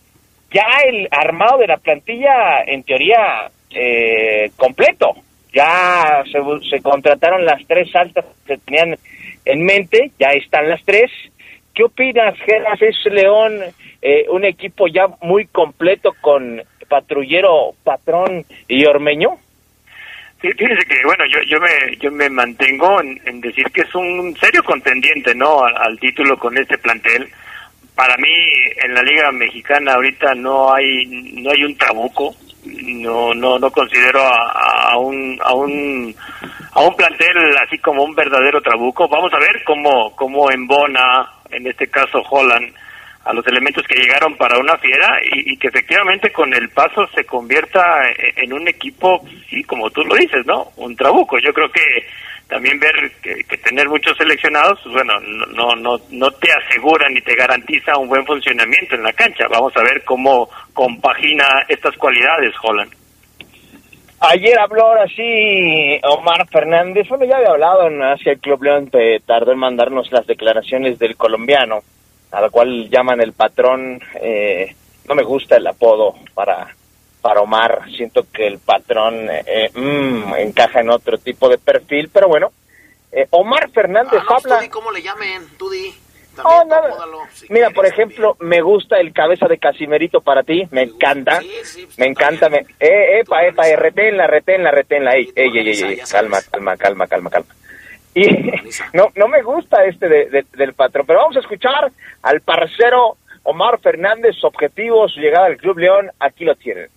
S21: ya el armado de la plantilla, en teoría, eh, completo. Ya se, se contrataron las tres altas que tenían en mente, ya están las tres. ¿Qué opinas, Geras? ¿Es León eh, un equipo ya muy completo con patrullero, patrón y ormeño?
S22: Sí, fíjese que, bueno, yo, yo, me, yo me mantengo en, decir que es un serio contendiente, ¿no? Al título con este plantel. Para mí, en la Liga Mexicana ahorita no hay, no hay un trabuco. No, no, no considero a, a un, a un, a un plantel así como un verdadero trabuco. Vamos a ver cómo, cómo embona, en este caso Holland, a los elementos que llegaron para una fiera y, que efectivamente con el paso se convierta en, en un equipo, sí, como tú lo dices, ¿no? Un trabuco. Yo creo que también ver que, tener muchos seleccionados, pues bueno, no, no, no, te asegura ni te garantiza un buen funcionamiento en la cancha. Vamos a ver cómo compagina estas cualidades, Holland.
S21: Ayer habló ahora sí Omar Fernández. Bueno, ya había hablado en Asia el Club León, tardó en mandarnos las declaraciones del colombiano, al cual llaman el patrón. Eh, no me gusta el apodo para, para Omar. Siento que el patrón eh, mm, encaja en otro tipo de perfil, pero bueno. Eh, Omar Fernández
S1: Ah, no, pues
S21: habla.
S1: tú di cómo le llamen, tú di.
S21: Oh, nada. Mira, por ejemplo, me gusta el cabeza de Casimerito para ti, me encanta, me encanta, me... Eh, epa, epa, eh, reténla, reténla, reténla, ey, ey, ey, ey, ey, calma, calma, calma, calma, calma. Y no, no me gusta este de- de- del patrón, pero vamos a escuchar al parcero Omar Fernández, su objetivo, su llegada al Club León, aquí lo tienen.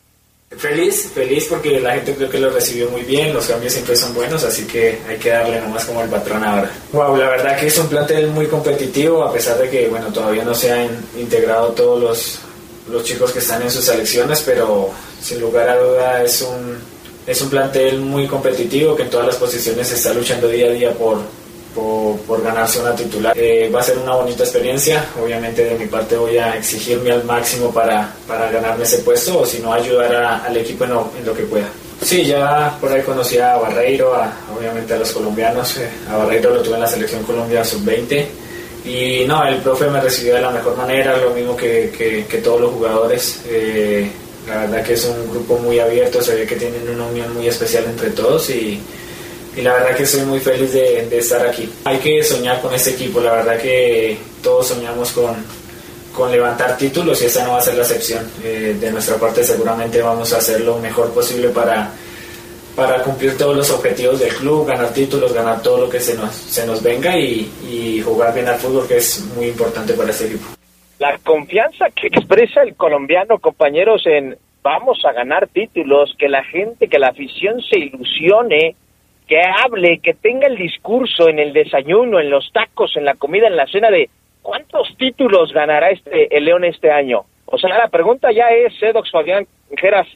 S23: Feliz, feliz porque la gente creo que lo recibió muy bien, los cambios siempre son buenos, así que hay que darle nomás como el patrón ahora. Wow, la verdad que es un plantel muy competitivo, a pesar de que bueno todavía no se han integrado todos los, los chicos que están en sus selecciones, pero sin lugar a duda es un, es un plantel muy competitivo que en todas las posiciones está luchando día a día por, por, ganarse una titular. Eh, va a ser una bonita experiencia, obviamente de mi parte voy a exigirme al máximo para, para ganarme ese puesto o si no ayudar al equipo en lo, en lo, que pueda. Sí, ya por ahí conocí a Barreiro, obviamente a los colombianos, eh, a Barreiro lo tuve en la selección Colombia sub-20 y no, el profe me recibió de la mejor manera, lo mismo que, que, todos los jugadores. Eh, la verdad que es un grupo muy abierto, se ve que tienen una unión muy especial entre todos y, y la verdad que estoy muy feliz de, de, estar aquí. Hay que soñar con este equipo, la verdad que todos soñamos con, con levantar títulos y esta no va a ser la excepción. Eh, de nuestra parte seguramente vamos a hacer lo mejor posible para para cumplir todos los objetivos del club, ganar títulos, ganar todo lo que se nos, se nos venga y, y jugar bien al fútbol, que es muy importante para este equipo.
S21: La confianza que expresa el colombiano, compañeros, en vamos a ganar títulos, que la gente, que la afición se ilusione, que hable, que tenga el discurso en el desayuno, en los tacos, en la comida, en la cena de cuántos títulos ganará este el León este año. O sea, la pregunta ya es, Edox Fabián Geras,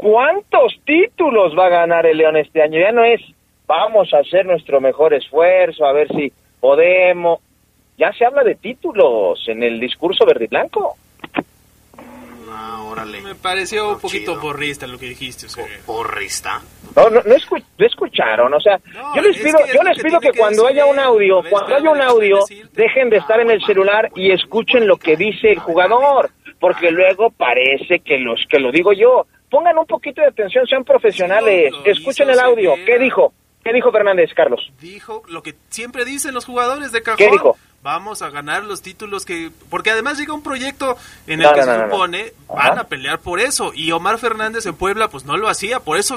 S21: ¿Cuántos títulos va a ganar el León este año? Ya no es vamos a hacer nuestro mejor esfuerzo, a ver si podemos. Ya se habla de títulos en el discurso verde y blanco.
S10: Ah, órale. Me pareció un poquito porrista lo que dijiste.
S1: ¿Porrista?
S21: No, no, no, escucharon, o sea, yo les pido, yo les pido que, cuando haya un audio, cuando haya un audio, dejen de estar en el celular y escuchen lo que dice el jugador, porque luego parece que los que lo digo yo, pongan un poquito de atención, sean profesionales, escuchen el audio. ¿Qué dijo? ¿Qué dijo Fernández, Carlos?
S10: Dijo lo que siempre dicen los jugadores de cajón.
S21: ¿Qué dijo?
S10: Vamos a ganar los títulos que... Porque además llega un proyecto en el que se supone van a pelear por eso. Y Omar Fernández en Puebla pues no lo hacía, por eso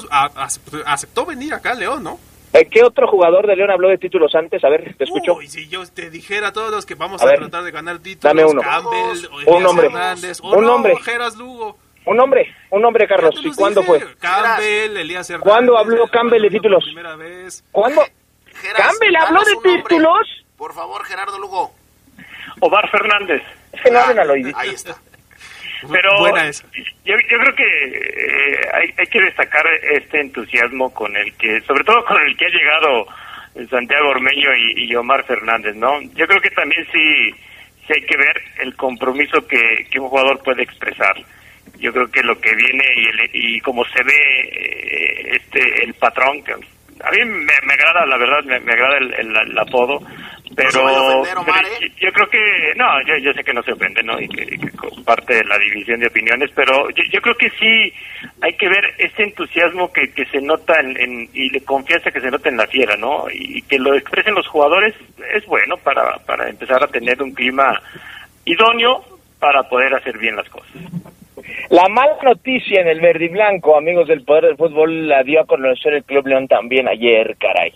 S10: aceptó venir acá León, ¿no?
S21: Eh, ¿Qué otro jugador de León habló de títulos antes? A ver, te escucho.
S10: Uy, si yo te dijera a todos que vamos a, tratar de ganar títulos,
S21: dame uno.
S10: Campbell,
S21: un nombre.
S10: Fernández,
S21: un nombre.
S10: Lugo.
S21: Un nombre, un nombre, Carlos. ¿Y cuándo fue?
S10: Campbell, Elías Hernández.
S21: ¿Cuándo habló Campbell de títulos?
S10: Primera vez.
S21: ¿Cuándo? ¿Campbell habló de títulos?
S1: Por favor, Gerardo Lugo.
S22: Omar Fernández.
S21: Es que no hablen al oído.
S1: Ahí está.
S22: Pero Buena esa. Yo, yo, creo que eh, hay, hay, que destacar este entusiasmo con el que, sobre todo con el que ha llegado Santiago Ormeño y, y Omar Fernández, ¿no? Yo creo que también sí, sí hay que ver el compromiso que, que un jugador puede expresar yo creo que lo que viene y, el, y como se ve eh, este el patrón que a mí me, agrada la verdad me, agrada el, apodo pero, ¿eh? yo, creo que no yo, sé que no se ofende no y que, comparte la división de opiniones pero yo, creo que sí hay que ver ese entusiasmo que, que se nota en, y la confianza que se nota en la fiera no y que lo expresen los jugadores es bueno para para empezar a tener un clima idóneo para poder hacer bien las cosas
S21: la mala noticia en el verde y blanco, amigos del Poder del Fútbol, la dio a conocer el Club León también ayer, caray.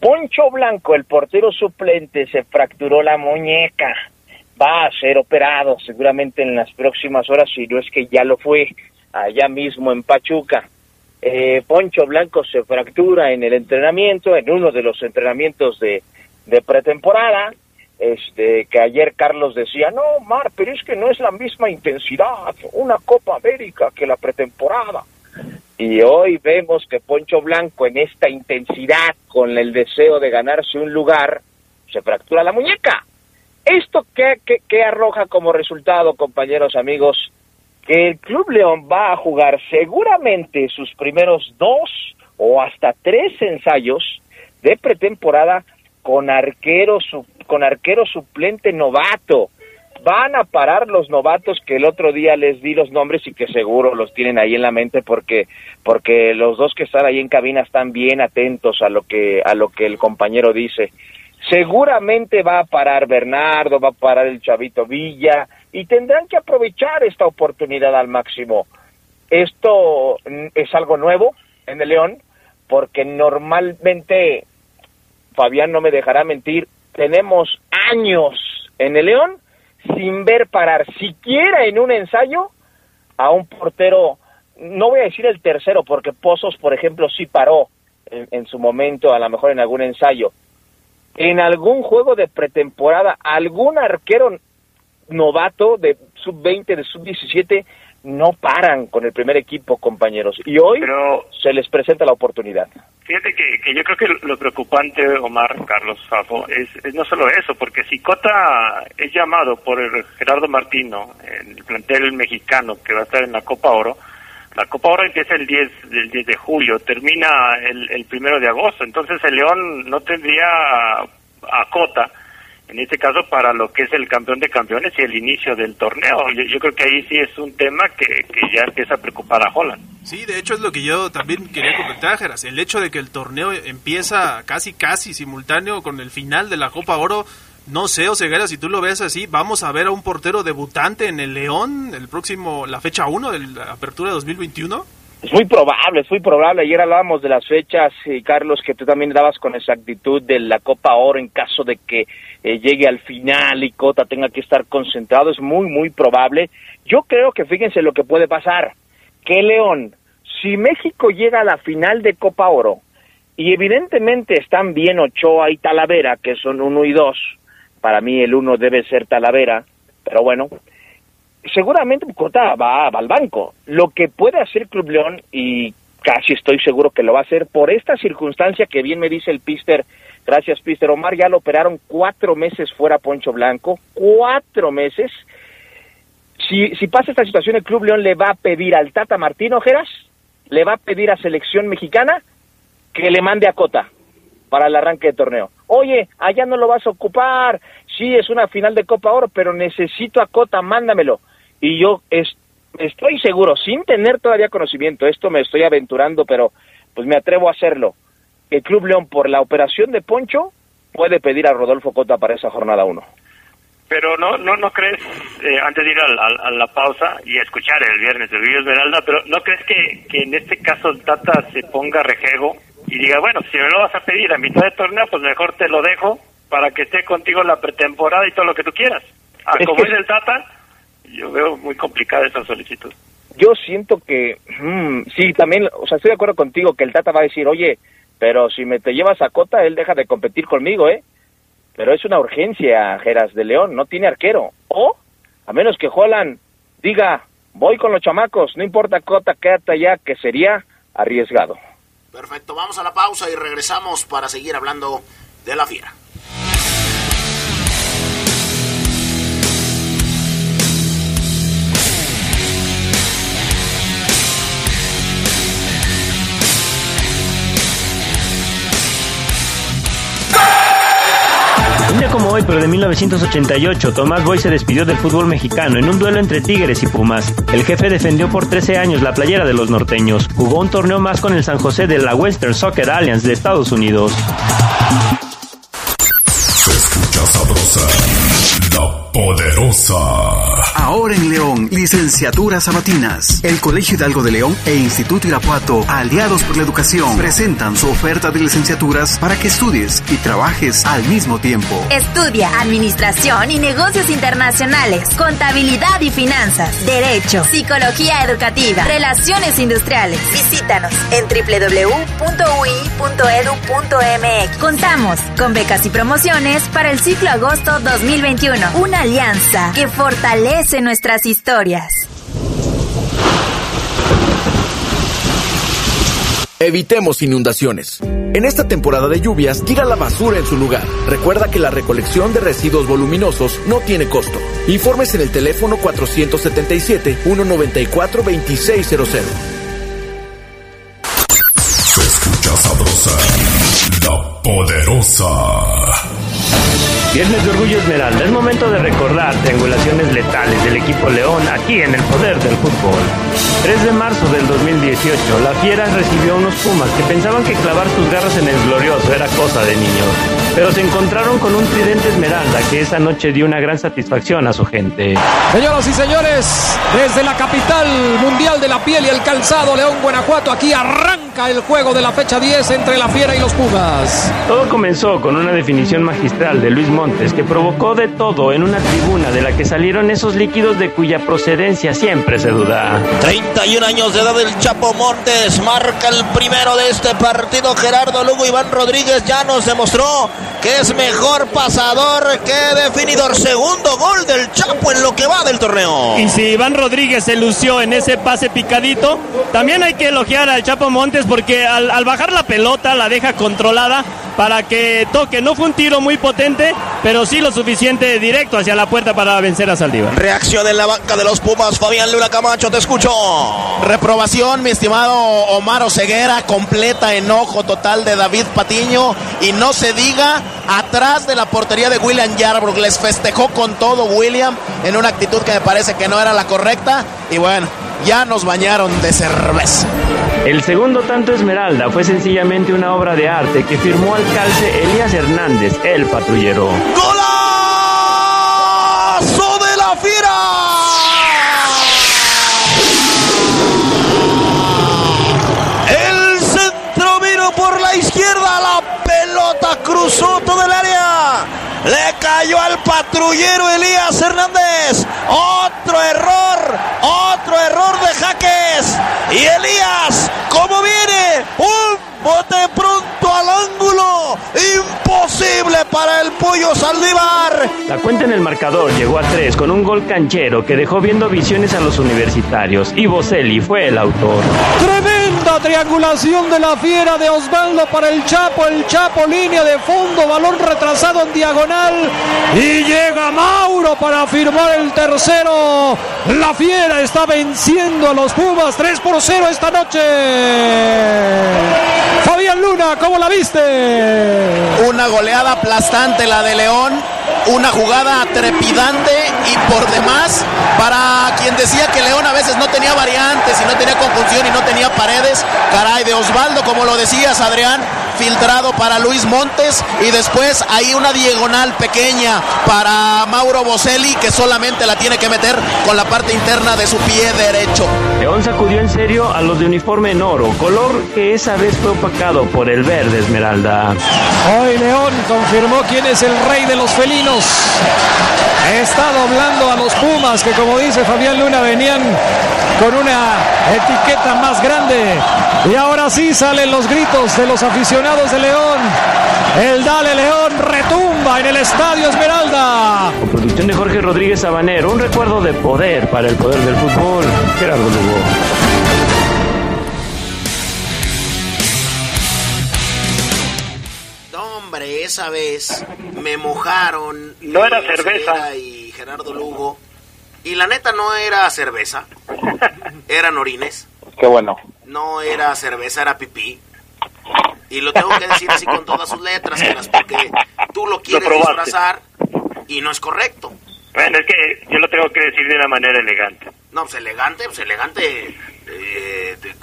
S21: Poncho Blanco, el portero suplente, se fracturó la muñeca. Va a ser operado seguramente en las próximas horas, si no es que ya lo fue, allá mismo en Pachuca. Eh, Poncho Blanco se fractura en el entrenamiento, en uno de los entrenamientos de, de pretemporada este que ayer Carlos decía, no, Mar, pero es que no es la misma intensidad una Copa América que la pretemporada. Y hoy vemos que Poncho Blanco en esta intensidad, con el deseo de ganarse un lugar, se fractura la muñeca. ¿Esto qué, qué, qué arroja como resultado, compañeros amigos? Que el Club León va a jugar seguramente sus primeros dos o hasta tres ensayos de pretemporada con arquero, con arquero suplente novato. Van a parar los novatos que el otro día les di los nombres y que seguro los tienen ahí en la mente porque porque los dos que están ahí en cabina están bien atentos a lo que a lo que el compañero dice. Seguramente va a parar Bernardo, va a parar el Chavito Villa y tendrán que aprovechar esta oportunidad al máximo. Esto es algo nuevo en el León porque normalmente Fabián no me dejará mentir, tenemos años en el León sin ver parar siquiera en un ensayo a un portero, no voy a decir el tercero, porque Pozos, por ejemplo, sí paró en, su momento, a lo mejor en algún ensayo. En algún juego de pretemporada, algún arquero novato de sub-20, de sub-17, no paran con el primer equipo, compañeros. Y hoy se les presenta la oportunidad.
S22: Fíjate que, yo creo que lo preocupante, Omar, Carlos Fafo, es, no solo eso, porque si Cota es llamado por el Gerardo Martino, el plantel mexicano que va a estar en la Copa Oro, la Copa Oro empieza el 10, del 10 de julio, termina el, el primero de agosto, entonces el León no tendría a Cota en este caso para lo que es el campeón de campeones y el inicio del torneo. Yo, creo que ahí sí es un tema que, ya empieza a preocupar a Holland.
S10: Sí, de hecho es lo que yo también quería comentar, Geras. El hecho de que el torneo empieza casi, casi simultáneo con el final de la Copa Oro, no sé, Oseguera, si tú lo ves así, vamos a ver a un portero debutante en el León el próximo, la fecha 1 de la apertura de 2021.
S21: Es muy probable, es muy probable. Ayer hablábamos de las fechas, y Carlos, que tú también dabas con exactitud de la Copa Oro en caso de que eh, llegue al final y Cota tenga que estar concentrado. Es muy, muy probable. Yo creo que fíjense lo que puede pasar. Que León, si México llega a la final de Copa Oro, y evidentemente están bien Ochoa y Talavera, que son uno y dos, para mí el uno debe ser Talavera, pero bueno, seguramente Cota va, va, al banco. Lo que puede hacer Club León, y casi estoy seguro que lo va a hacer, por esta circunstancia que bien me dice el Pister, gracias Pister Omar, ya lo operaron cuatro meses fuera Poncho Blanco, cuatro meses. Si, si pasa esta situación, el Club León le va a pedir al Tata Martín Ojeras, le va a pedir a Selección Mexicana que le mande a Cota para el arranque de torneo. Oye, allá no lo vas a ocupar, sí, es una final de Copa Oro, pero necesito a Cota, mándamelo y yo estoy seguro, sin tener todavía conocimiento, esto me estoy aventurando, pero pues me atrevo a hacerlo. El Club León, por la operación de Poncho, puede pedir a Rodolfo Cota para esa jornada 1.
S22: Pero no, no, no crees, eh, antes de ir a, la pausa y escuchar el viernes de Río Esmeralda, pero no crees que, que en este caso el Tata se ponga rejego y diga, bueno, si me lo vas a pedir a mitad de torneo, pues mejor te lo dejo para que esté contigo en la pretemporada y todo lo que tú quieras. Ah, como es el Tata, yo veo muy complicada esa solicitud.
S21: Yo siento que, mm, sí, también, o sea, estoy de acuerdo contigo que el Tata va a decir, oye, pero si me te llevas a Cota, él deja de competir conmigo, ¿eh? Pero es una urgencia, Geras de León, no tiene arquero. O, a menos que Holland diga, voy con los chamacos, no importa Cota, quédate allá, que sería arriesgado.
S1: Perfecto, vamos a la pausa y regresamos para seguir hablando de la fiera.
S13: Como hoy, pero de 1988, Tomás Boy se despidió del fútbol mexicano en un duelo entre Tigres y Pumas. El jefe defendió por 13 años la playera de los norteños. Jugó un torneo más con el San José de la Western Soccer Alliance de Estados Unidos.
S9: Se escucha sabrosa, la poderosa.
S18: Ahora en León, licenciaturas sabatinas. El Colegio Hidalgo de León e Instituto Irapuato, aliados por la educación, presentan su oferta de licenciaturas para que estudies y trabajes al mismo tiempo.
S19: Estudia Administración y Negocios Internacionales, Contabilidad y Finanzas, Derecho, Psicología Educativa, Relaciones Industriales. Visítanos en www.ui.edu.mx. Contamos con becas y promociones para el ciclo agosto 2021. Una alianza que fortalece nuestras historias.
S24: Evitemos inundaciones. En esta temporada de lluvias, tira la basura en su lugar. Recuerda que la recolección de residuos voluminosos no tiene costo. Informes en el teléfono 477-194-2600.
S9: Se escucha sabrosa, la poderosa.
S13: Viernes de Orgullo Esmeralda, es momento de recordar triangulaciones letales del equipo León aquí en el poder del fútbol. 3 de marzo del 2018, la Fiera recibió a unos Pumas que pensaban que clavar sus garras en el glorioso era cosa de niños, pero se encontraron con un tridente Esmeralda que esa noche dio una gran satisfacción a su gente.
S12: Señoras y señores, desde la capital mundial de la piel y el calzado, León Guanajuato, aquí arranca el juego de la fecha 10 entre la Fiera y los Pumas.
S13: Todo comenzó con una definición magistral de Luis Montt que provocó de todo en una tribuna de la que salieron esos líquidos de cuya procedencia siempre se duda.
S25: 31 años de edad del Chapo Montes marca el primero de este partido. Gerardo Lugo Iván Rodríguez ya nos demostró que es mejor pasador que definidor. Segundo gol del Chapo en lo que va del torneo.
S26: Y si Iván Rodríguez se lució en ese pase picadito, también hay que elogiar al Chapo Montes porque al, al bajar la pelota la deja controlada para que toque. No fue un tiro muy potente, pero sí lo suficiente directo hacia la puerta para vencer a Saldívar.
S25: Reacción en la banca de los Pumas. Fabián Luna Camacho, te escucho.
S1: Reprobación, mi estimado Omar Oseguera, completa enojo total de David Patiño y no se diga atrás de la portería de William Yarbrough. Les festejó con todo William en una actitud que me parece que no era la correcta y bueno, ya nos bañaron de cerveza.
S13: El segundo tanto Esmeralda fue sencillamente una obra de arte que firmó al calce Elías Hernández, el patrullero.
S25: ¡Golazo de la fiera! El centro vino por la izquierda, la pelota cruzó todo el área. Le cayó al patrullero Elías Hernández. Otro error, otro error de jaques. Y Elías, ¿cómo viene? Un bote pronto al ángulo. Imposible para el pollo Saldívar.
S13: La cuenta en el marcador llegó a tres con un gol canchero que dejó viendo visiones a los universitarios y Boselli fue el autor.
S12: Tremenda triangulación de la fiera de Osvaldo para el Chapo. El Chapo línea de fondo, balón retrasado en diagonal. Y llega Mauro para firmar el tercero. La fiera está venciendo a los Pumas 3 por 0 esta noche. Fabián Luna, ¿cómo la viste?
S1: Una goleada aplastante la de León, una jugada trepidante y por demás, para quien decía que León a veces no tenía variantes y no tenía conjunción y no tenía paredes, caray, de Osvaldo, como lo decías Adrián, filtrado para Luis Montes y después ahí una diagonal pequeña para Mauro Boselli que solamente la tiene que meter con la parte interna de su pie derecho.
S13: León sacudió en serio a los de uniforme en oro, color que esa vez fue opacado por el verde esmeralda.
S12: Hoy León confirmó quién es el rey de los felinos. Está doblando a los Pumas que como dice Fabián Luna venían con una etiqueta más grande. Y ahora sí salen los gritos de los aficionados de León. El Dale León retumba en el Estadio Esmeralda.
S13: Con producción de Jorge Rodríguez Sabanero, un recuerdo de poder para el poder del fútbol. Gerardo Lugo.
S1: No, hombre, esa vez me mojaron.
S22: No era cerveza.
S1: Y Gerardo Lugo. Y la neta no era cerveza. Eran orines.
S21: Qué bueno.
S1: No era cerveza, era pipí. Y lo tengo que decir así con todas sus letras, porque tú lo quieres
S22: probaste.
S1: disfrazar y no es correcto.
S22: Bueno, es que yo lo tengo que decir de una manera elegante.
S1: No, pues elegante, pues elegante eh, de-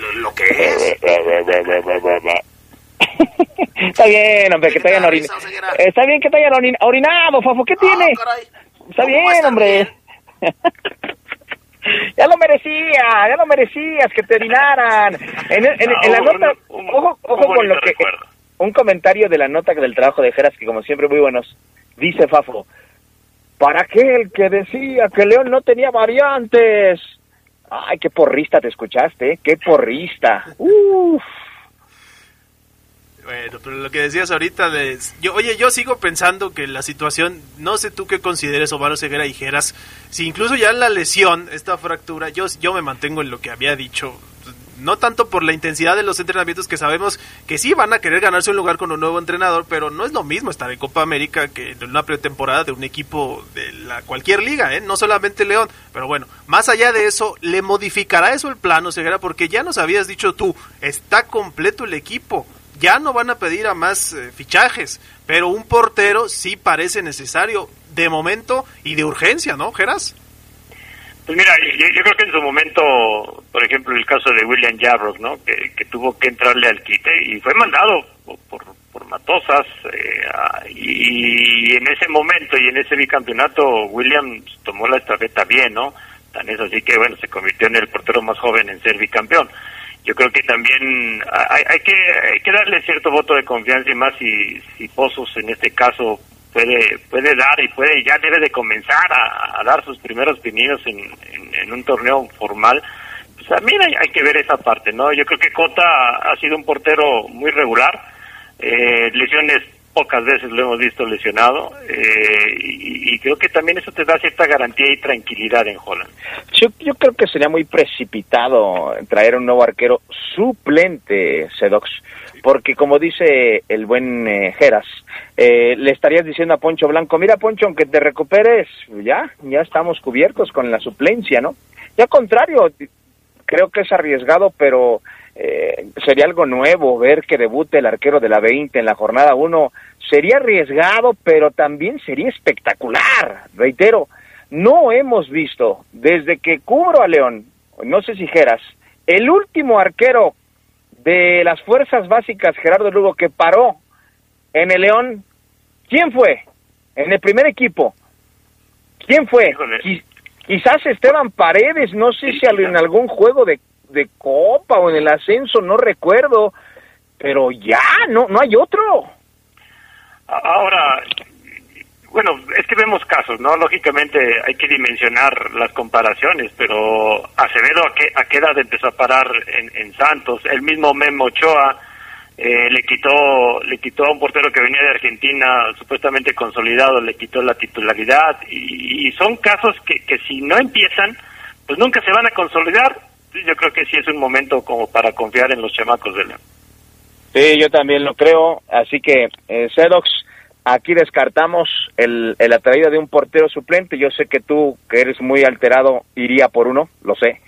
S1: lo- lo que es.
S21: Está bien, hombre, que te hayan orinado. Está bien que te hayan orin- orinado, Fafo. ¿Qué tiene? Está bien, hombre. ya lo merecía, ya lo merecías que te orinaran. En, en- en- en la
S22: Ah,
S21: nota,
S22: un-
S21: ojo, ojo con lo que... Un comentario de la nota del trabajo de Geras, que como siempre muy buenos. Dice Fafo, para aquel que decía que León no tenía variantes. Ay, qué porrista te escuchaste, ¿eh? qué porrista. Uf.
S10: Bueno, pero lo que decías ahorita de... Yo, oye, yo sigo pensando que la situación, no sé tú qué consideres, Omar Ceguera y si incluso ya la lesión, esta fractura, yo, yo me mantengo en lo que había dicho, no tanto por la intensidad de los entrenamientos que sabemos que sí van a querer ganarse un lugar con un nuevo entrenador, pero no es lo mismo estar en Copa América que en una pretemporada de un equipo de la cualquier liga, ¿eh? no solamente León, pero bueno, más allá de eso, le modificará eso el plano, Ceguera, porque ya nos habías dicho tú, está completo el equipo, ya no van a pedir a más eh, fichajes, pero un portero sí parece necesario de momento y de urgencia, ¿no, Geras?
S22: Pues mira, yo, yo creo que en su momento, por ejemplo, el caso de William Jabrock, ¿no? Que, tuvo que entrarle al quite y fue mandado por, por, Matosas. eh, a- y en ese momento y en ese bicampeonato, William tomó la estafeta bien, ¿no? Tan es así que, bueno, se convirtió en el portero más joven en ser bicampeón. Yo creo que también hay, que, hay que darle cierto voto de confianza y más si, si Pozos en este caso puede puede dar y puede ya debe de comenzar a, dar sus primeros pininos en, en, en un torneo formal. Pues también hay, hay que ver esa parte no yo creo que Cota ha sido un portero muy regular eh, lesiones pocas veces lo hemos visto lesionado eh, y, creo que también eso te da cierta garantía y tranquilidad en Holland.
S21: Yo, yo creo que sería muy precipitado traer un nuevo arquero suplente, Sedox, porque como dice el buen eh, Geras, eh, le estarías diciendo a Poncho Blanco, mira Poncho, aunque te recuperes, ya, ya estamos cubiertos con la suplencia, ¿no? Y al contrario, creo que es arriesgado, pero eh, sería algo nuevo ver que debute el arquero de la 20 en la jornada 1. Sería arriesgado, pero también sería espectacular. Reitero, no hemos visto desde que cubro a León, no sé si Geras, el último arquero de las fuerzas básicas, Gerardo Lugo, que paró en el León, ¿quién fue? En el primer equipo. ¿Quién fue? Qui- quizás Esteban Paredes, no sé si en algún juego de, de Copa o en el ascenso, no recuerdo, pero ya, no, no hay otro.
S22: Ahora, bueno, es que vemos casos, ¿no? Lógicamente hay que dimensionar las comparaciones, pero Acevedo a qué, a qué edad empezó a parar en, Santos, el mismo Memo Ochoa eh, le quitó le quitó a un portero que venía de Argentina supuestamente consolidado, le quitó la titularidad y, y son casos que, que si no empiezan, pues nunca se van a consolidar. Yo creo que sí es un momento como para confiar en los chamacos de León.
S21: Sí, yo también lo creo. Así que, eh, Sedox, aquí descartamos el, el la traída de un portero suplente. Yo sé que tú, que eres muy alterado, iría por uno, lo sé.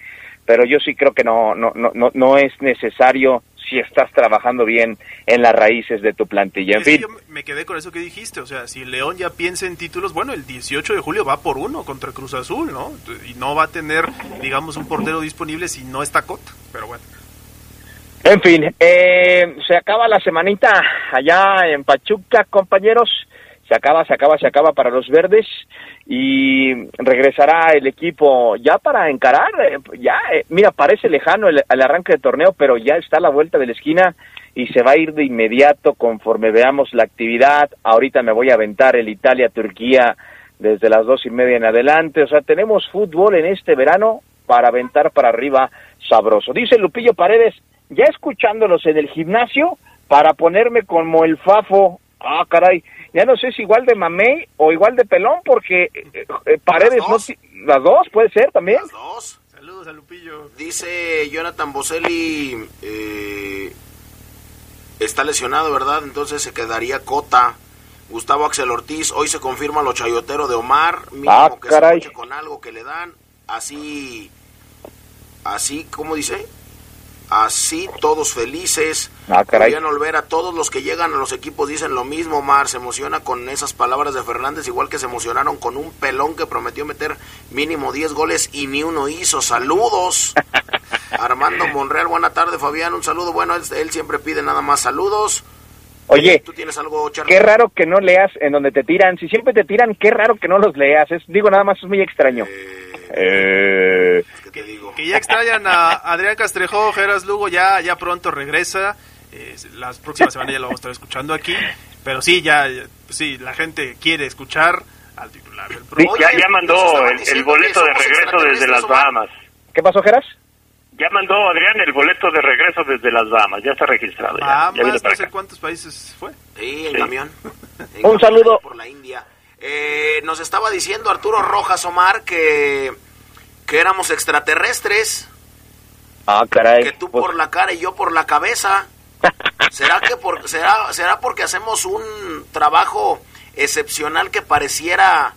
S21: Pero yo sí creo que no, no, no, no, no es necesario si estás trabajando bien en las raíces de tu plantilla. En
S10: Sí,
S21: fin,
S10: yo me quedé con eso que dijiste. O sea, si León ya piensa en títulos, bueno, el 18 de julio va por uno contra Cruz Azul, ¿no? Y no va a tener, digamos, un portero disponible si no está Cota. Pero bueno.
S21: En fin, eh, se acaba la semanita allá en Pachuca, compañeros. Se acaba, se acaba, se acaba para los verdes y regresará el equipo ya para encarar. eh, ya, eh, mira, parece lejano el, arranque de torneo, pero ya está a la vuelta de la esquina y se va a ir de inmediato conforme veamos la actividad. Ahorita me voy a aventar el Italia-Turquía desde las dos y media en adelante. O sea, tenemos fútbol en este verano para aventar para arriba sabroso. Dice Lupillo Paredes, ya escuchándolos en el gimnasio para ponerme como el Fafo. Ah, caray, ya no sé si igual de mamey o igual de pelón porque eh, eh, Paredes no ti- las dos puede ser también.
S1: Las dos.
S10: Saludos a Lupillo.
S1: Dice Jonathan Boselli, eh, está lesionado, ¿verdad? Entonces se quedaría Cota. Gustavo Axel Ortiz, hoy se confirma lo chayotero de Omar, mínimo
S21: Ah,
S1: que
S21: caray.
S1: se con algo que le dan, así, así, ¿cómo dice? Así todos felices.
S21: Ah, caray.
S1: Julián Olvera, todos los que llegan a los equipos dicen lo mismo, Omar, se emociona con esas palabras de Fernández, igual que se emocionaron con un pelón que prometió meter mínimo 10 goles y ni uno hizo. Saludos. Armando Monreal, buena tarde, Fabián, un saludo. Bueno, él, él siempre pide nada más saludos.
S21: Oye,
S1: ¿Tú tienes algo, Charlie?
S21: qué raro que no leas en donde te tiran. Si siempre te tiran, qué raro que no los leas. Es, digo, nada más es muy extraño. Eh,
S10: Que ya extrañan a Adrián Castrejó, Geras Lugo, ya, ya pronto regresa. Eh, las próximas semanas ya lo vamos a estar escuchando aquí. Pero sí, ya, sí, la gente quiere escuchar al titular del
S22: ya, ya mandó el, el boleto de regreso desde las Bahamas.
S21: ¿Qué pasó, Geras?
S22: Ya mandó Adrián el boleto de regreso desde las Bahamas, ya está registrado. Ya, ya
S10: no sé cuántos países fue.
S1: Sí, en
S22: Sí.
S1: camión. En
S21: Un
S1: camión
S21: saludo.
S1: Por la India. Eh, nos estaba diciendo Arturo Rojas Omar que, que éramos extraterrestres,
S21: Ah, caray.
S1: que tú
S21: Pues,
S1: por la cara y yo por la cabeza. ¿Será que por, será, será porque hacemos un trabajo excepcional que pareciera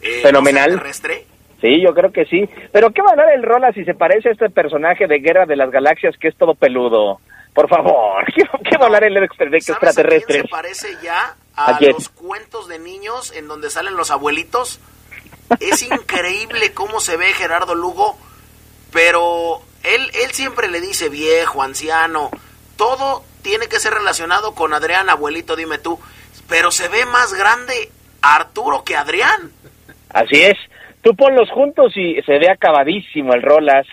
S1: eh,
S21: Fenomenal.
S1: extraterrestre?
S21: Sí, yo creo que sí. Pero ¿qué va a dar el Rola si se parece a este personaje de Guerra de las Galaxias que es todo peludo? Por favor, ¿qué, qué va a hablar el extra- de
S1: ¿Sabes a quién
S21: extraterrestres?
S1: se parece ya a,
S21: ¿A
S1: los cuentos de niños en donde salen los abuelitos? Es increíble cómo se ve Gerardo Lugo, pero él, él siempre le dice viejo, anciano, todo tiene que ser relacionado con Adrián, abuelito, dime tú, pero se ve más grande Arturo que Adrián.
S21: Así es. Tú ponlos juntos y se ve acabadísimo el Rolas.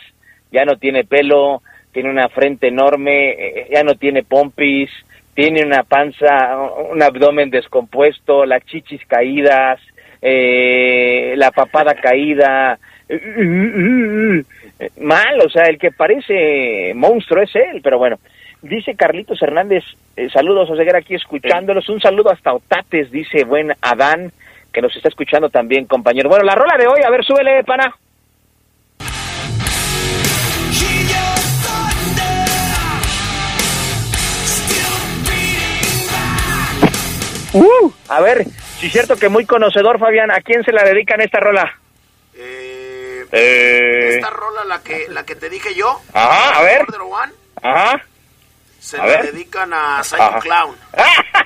S21: Ya no tiene pelo, tiene una frente enorme, eh, ya no tiene pompis, tiene una panza, un abdomen descompuesto, las chichis caídas, eh, la papada caída. Mal, o sea, el que parece monstruo es él, pero bueno. Dice Carlitos Hernández, eh, saludos a seguir aquí escuchándolos. Un saludo hasta Otates, dice buen Adán, que nos está escuchando también, compañero. Bueno, la rola de hoy, a ver, súbele, pana. Uh, a ver, si es cierto que muy conocedor, Fabián, ¿a quién se la dedican esta rola? Eh,
S1: Esta rola, la que, la que te dije yo.
S21: Ajá, a ver.
S1: One,
S21: Ajá.
S1: se
S21: A
S1: la
S21: ver.
S1: dedican a Psycho
S21: Ajá.
S1: Clown.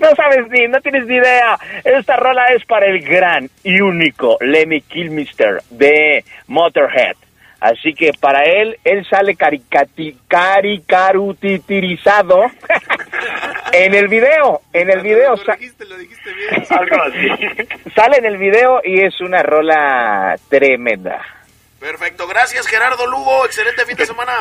S21: No sabes ni, no tienes ni idea. Esta rola es para el gran y único Lemmy Kilmister de Motorhead. Así que para él, él sale caricati, caricarutirizado en el video. En el video. sa-
S22: Algo así.
S21: Sale en el video y es una rola tremenda.
S1: Perfecto, gracias Gerardo Lugo, excelente fin de semana.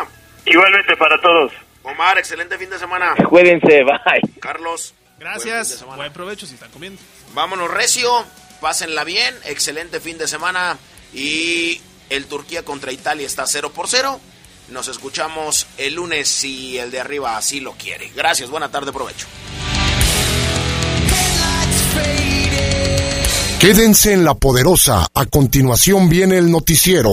S22: Igualmente para todos.
S1: Omar, excelente fin de semana.
S21: Cuídense, bye.
S1: Carlos.
S10: Gracias. Buen provecho si están comiendo.
S1: Vámonos recio, pásenla bien, excelente fin de semana y el Turquía contra Italia está 0 por 0. Nos escuchamos el lunes si el de arriba así lo quiere. Gracias, buena tarde, provecho.
S9: Quédense en la poderosa. A continuación viene el noticiero.